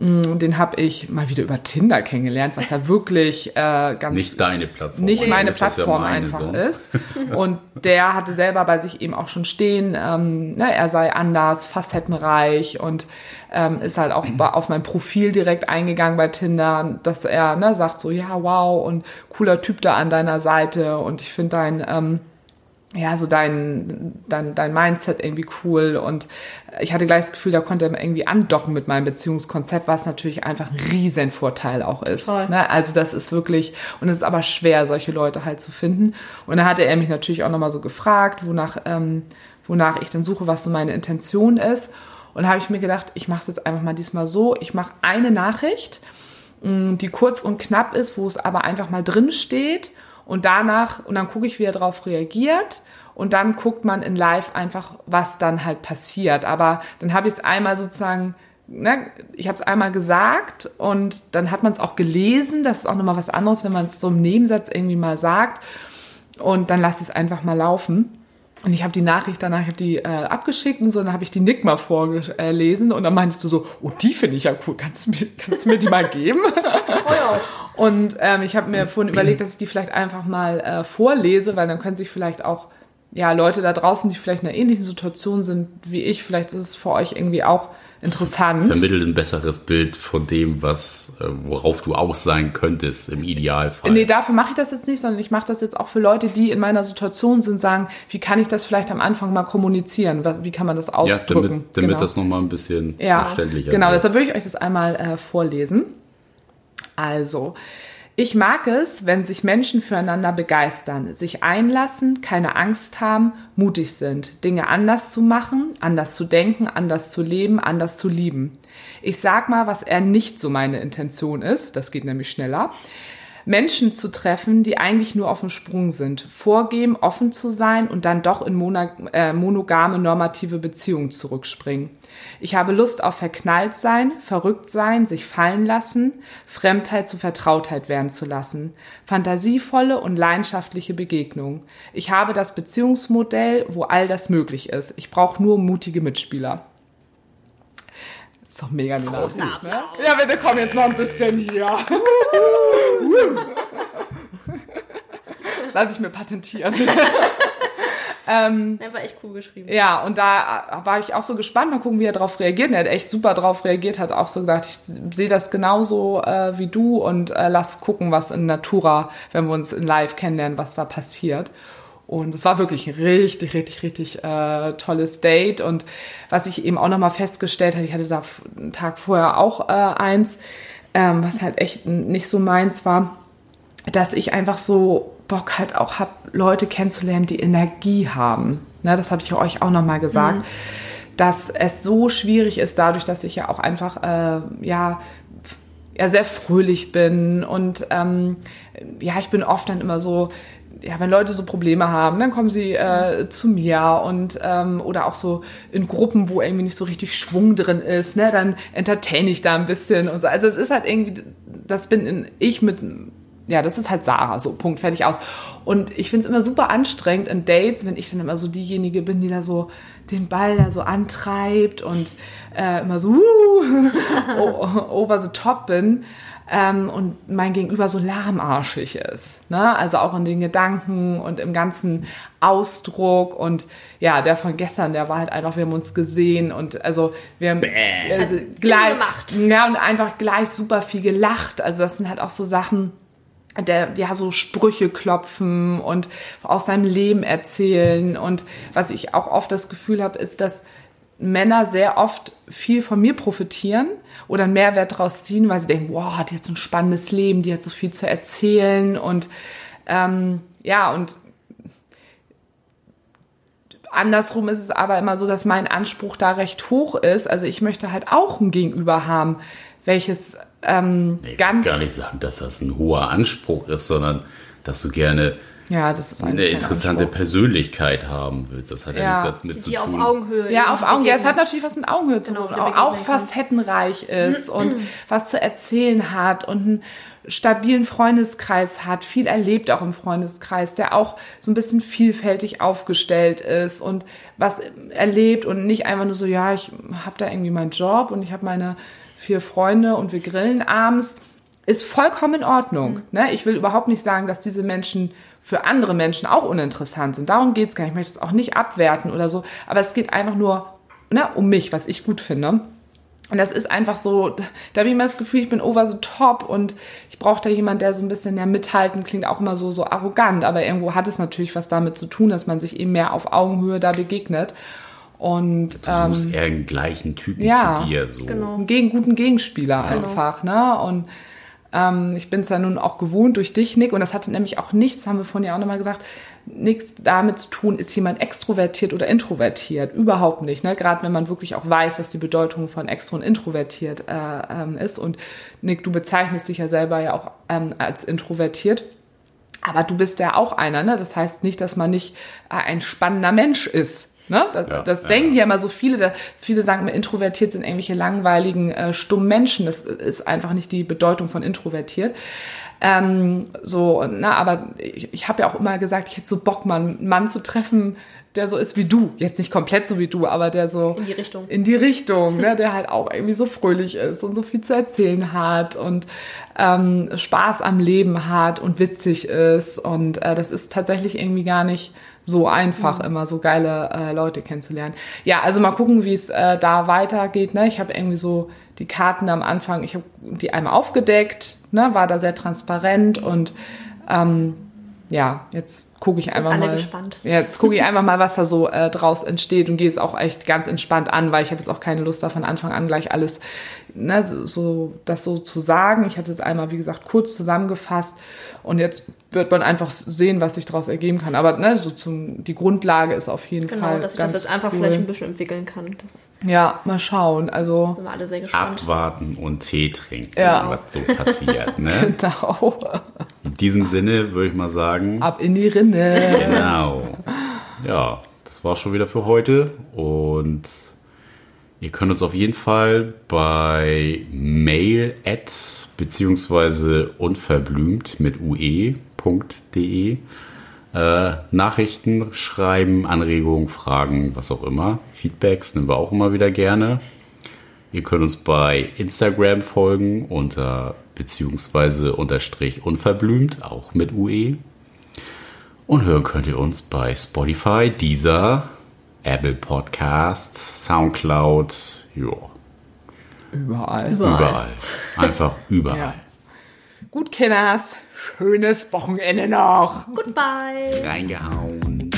Mm, den habe ich mal wieder über Tinder kennengelernt, was ja wirklich äh, ganz nicht deine Plattform, nicht meine Plattform ja meine einfach sonst. ist. Und der hatte selber bei sich eben auch schon stehen, ähm, ne, er sei anders, facettenreich und ähm, ist halt auch auf mein Profil direkt eingegangen bei Tinder, dass er ne, sagt so ja wow und cooler Typ da an deiner Seite und ich finde dein ähm, ja, so dein, dein, dein Mindset irgendwie cool und ich hatte gleich das Gefühl, da konnte er irgendwie andocken mit meinem Beziehungskonzept, was natürlich einfach ein Riesenvorteil auch ist. Ne? Also das ist wirklich, und es ist aber schwer, solche Leute halt zu finden. Und dann hatte er mich natürlich auch nochmal so gefragt, wonach, ähm, wonach ich dann suche, was so meine Intention ist. Und da habe ich mir gedacht, ich mache es jetzt einfach mal diesmal so, ich mache eine Nachricht, mm, die kurz und knapp ist, wo es aber einfach mal drin steht und danach, und dann gucke ich, wie er darauf reagiert. Und dann guckt man in Live einfach, was dann halt passiert. Aber dann habe ich es einmal sozusagen, ne, ich habe es einmal gesagt und dann hat man es auch gelesen. Das ist auch nochmal was anderes, wenn man es so im Nebensatz irgendwie mal sagt. Und dann lasse ich es einfach mal laufen. Und ich habe die Nachricht danach, ich habe die äh, abgeschickt und so, dann habe ich die Nick mal vorgelesen und dann meintest du so, oh, die finde ich ja cool, kannst du mir, kannst du mir die mal geben? Oh ja. Und ähm, ich habe mir vorhin überlegt, dass ich die vielleicht einfach mal äh, vorlese, weil dann können sich vielleicht auch ja, Leute da draußen, die vielleicht in einer ähnlichen Situation sind wie ich, vielleicht ist es für euch irgendwie auch interessant. Vermittelt ein besseres Bild von dem, was, äh, worauf du auch sein könntest im Idealfall. Nee, dafür mache ich das jetzt nicht, sondern ich mache das jetzt auch für Leute, die in meiner Situation sind, sagen, wie kann ich das vielleicht am Anfang mal kommunizieren? Wie kann man das ausdrücken? Ja, damit, damit genau. das nochmal ein bisschen ja, verständlicher genau, wird. Genau, deshalb würde ich euch das einmal äh, vorlesen. Also, ich mag es, wenn sich Menschen füreinander begeistern, sich einlassen, keine Angst haben, mutig sind, Dinge anders zu machen, anders zu denken, anders zu leben, anders zu lieben. Ich sag mal, was eher nicht so meine Intention ist, das geht nämlich schneller. Menschen zu treffen, die eigentlich nur auf dem Sprung sind, vorgeben, offen zu sein und dann doch in äh, monogame normative Beziehungen zurückspringen. Ich habe Lust auf verknallt sein, verrückt sein, sich fallen lassen, Fremdheit zu Vertrautheit werden zu lassen, fantasievolle und leidenschaftliche Begegnungen. Ich habe das Beziehungsmodell, wo all das möglich ist. Ich brauche nur mutige Mitspieler. Ist doch mega Großen ne? Ja, bitte komm jetzt noch ein bisschen hier. das lasse ich mir patentieren. Ähm, der war echt cool geschrieben. Ja, und da war ich auch so gespannt, mal gucken, wie er darauf reagiert. Und er hat echt super darauf reagiert, hat auch so gesagt, ich sehe das genauso äh, wie du und äh, lass gucken, was in Natura, wenn wir uns in Live kennenlernen, was da passiert. Und es war wirklich ein richtig, richtig, richtig äh, tolles Date. Und was ich eben auch nochmal festgestellt habe, ich hatte da einen Tag vorher auch äh, eins, ähm, was halt echt nicht so meins war, dass ich einfach so Bock halt auch habe, Leute kennenzulernen, die Energie haben. Ne, das habe ich euch auch nochmal gesagt. Mhm. Dass es so schwierig ist, dadurch, dass ich ja auch einfach, äh, ja, ja, sehr fröhlich bin und ähm, ja, ich bin oft dann immer so, ja, wenn Leute so Probleme haben, dann kommen sie äh, zu mir und ähm, oder auch so in Gruppen, wo irgendwie nicht so richtig Schwung drin ist, ne, dann entertain ich da ein bisschen und so. Also es ist halt irgendwie, das bin ich mit ja, das ist halt Sarah, so Punkt, fertig aus. Und ich finde es immer super anstrengend in Dates, wenn ich dann immer so diejenige bin, die da so den Ball da so antreibt und äh, immer so uh, over the top bin ähm, und mein Gegenüber so lahmarschig ist. Ne? Also auch in den Gedanken und im ganzen Ausdruck und ja, der von gestern, der war halt einfach, wir haben uns gesehen und also wir haben äh, gleich, ja, und einfach gleich super viel gelacht. Also das sind halt auch so Sachen, der ja so Sprüche klopfen und aus seinem Leben erzählen und was ich auch oft das Gefühl habe, ist, dass Männer sehr oft viel von mir profitieren oder einen Mehrwert daraus ziehen, weil sie denken, wow, hat jetzt ein spannendes Leben, die hat so viel zu erzählen und ähm, ja und andersrum ist es aber immer so, dass mein Anspruch da recht hoch ist. Also ich möchte halt auch ein Gegenüber haben, welches ähm, ich ganz. gar nicht sagen, dass das ein hoher Anspruch ist, sondern dass du gerne ja, das ist eine interessante Anspruch. Persönlichkeit haben willst. Das hat ja, ja nichts mit die, zu die tun. auf Augenhöhe. Ja, auf Augenhöhe. Ja, es hat natürlich was mit Augenhöhe zu genau, tun. Auch, auch facettenreich ist und was zu erzählen hat und ein stabilen Freundeskreis hat, viel erlebt auch im Freundeskreis, der auch so ein bisschen vielfältig aufgestellt ist und was erlebt und nicht einfach nur so, ja, ich habe da irgendwie meinen Job und ich habe meine vier Freunde und wir grillen abends, ist vollkommen in Ordnung. Mhm. Ne? Ich will überhaupt nicht sagen, dass diese Menschen für andere Menschen auch uninteressant sind. Darum geht es gar nicht. Ich möchte es auch nicht abwerten oder so. Aber es geht einfach nur ne, um mich, was ich gut finde. Und das ist einfach so, da habe ich immer das Gefühl, ich bin over the top und ich brauche da jemand, der so ein bisschen ja mithalten, klingt auch immer so, so arrogant, aber irgendwo hat es natürlich was damit zu tun, dass man sich eben mehr auf Augenhöhe da begegnet. Und ähm, du musst eher einen gleichen Typen ja, zu dir so. Genau. Einen gegen, guten Gegenspieler genau. einfach, ne? Und ähm, ich bin es ja nun auch gewohnt durch dich, Nick, und das hatte nämlich auch nichts, haben wir vorhin ja auch nochmal gesagt, nichts damit zu tun, ist jemand extrovertiert oder introvertiert. Überhaupt nicht. Ne? Gerade wenn man wirklich auch weiß, dass die Bedeutung von extro und introvertiert äh, ähm, ist. Und Nick, du bezeichnest dich ja selber ja auch ähm, als introvertiert. Aber du bist ja auch einer, ne? Das heißt nicht, dass man nicht äh, ein spannender Mensch ist. Ne? Das, ja, das ja, denken ja immer so viele. Da, viele sagen mir, introvertiert sind irgendwelche langweiligen, äh, stummen Menschen. Das ist einfach nicht die Bedeutung von introvertiert. Ähm, so, na, aber ich, ich habe ja auch immer gesagt, ich hätte so Bock, mal einen Mann zu treffen, der so ist wie du. Jetzt nicht komplett so wie du, aber der so. In die Richtung. In die Richtung, ne, der halt auch irgendwie so fröhlich ist und so viel zu erzählen hat und ähm, Spaß am Leben hat und witzig ist. Und äh, das ist tatsächlich irgendwie gar nicht so einfach, mhm. immer so geile äh, Leute kennenzulernen. Ja, also mal gucken, wie es äh, da weitergeht. Ne? Ich habe irgendwie so die Karten am Anfang, ich habe die einmal aufgedeckt, ne? war da sehr transparent und ähm, ja, jetzt gucke ich Sind einfach mal. Gespannt. Jetzt gucke ich einfach mal, was da so äh, draus entsteht und gehe es auch echt ganz entspannt an, weil ich habe jetzt auch keine Lust da von Anfang an gleich alles, ne, so das so zu sagen. Ich habe es jetzt einmal, wie gesagt, kurz zusammengefasst und jetzt wird man einfach sehen, was sich daraus ergeben kann. Aber ne, so zum, die Grundlage ist auf jeden genau, Fall. Genau, dass sich das jetzt einfach cool. vielleicht ein bisschen entwickeln kann. Das ja, mal schauen. Also sind wir alle sehr gespannt. Abwarten und Tee trinken, ja. was so passiert. Ne? genau. In diesem Sinne würde ich mal sagen. Ab in die Rinne. Genau. Ja, das war schon wieder für heute und Ihr könnt uns auf jeden Fall bei mail at beziehungsweise unverblümt mit ue.de äh, Nachrichten schreiben, Anregungen, Fragen, was auch immer. Feedbacks nehmen wir auch immer wieder gerne. Ihr könnt uns bei Instagram folgen unter beziehungsweise unterstrich unverblümt, auch mit UE. Und hören könnt ihr uns bei Spotify, dieser Apple Podcast, Soundcloud, ja. Überall. Überall. überall. Einfach überall. ja. Gut, Kenners. Schönes Wochenende noch. Goodbye. Reingehauen.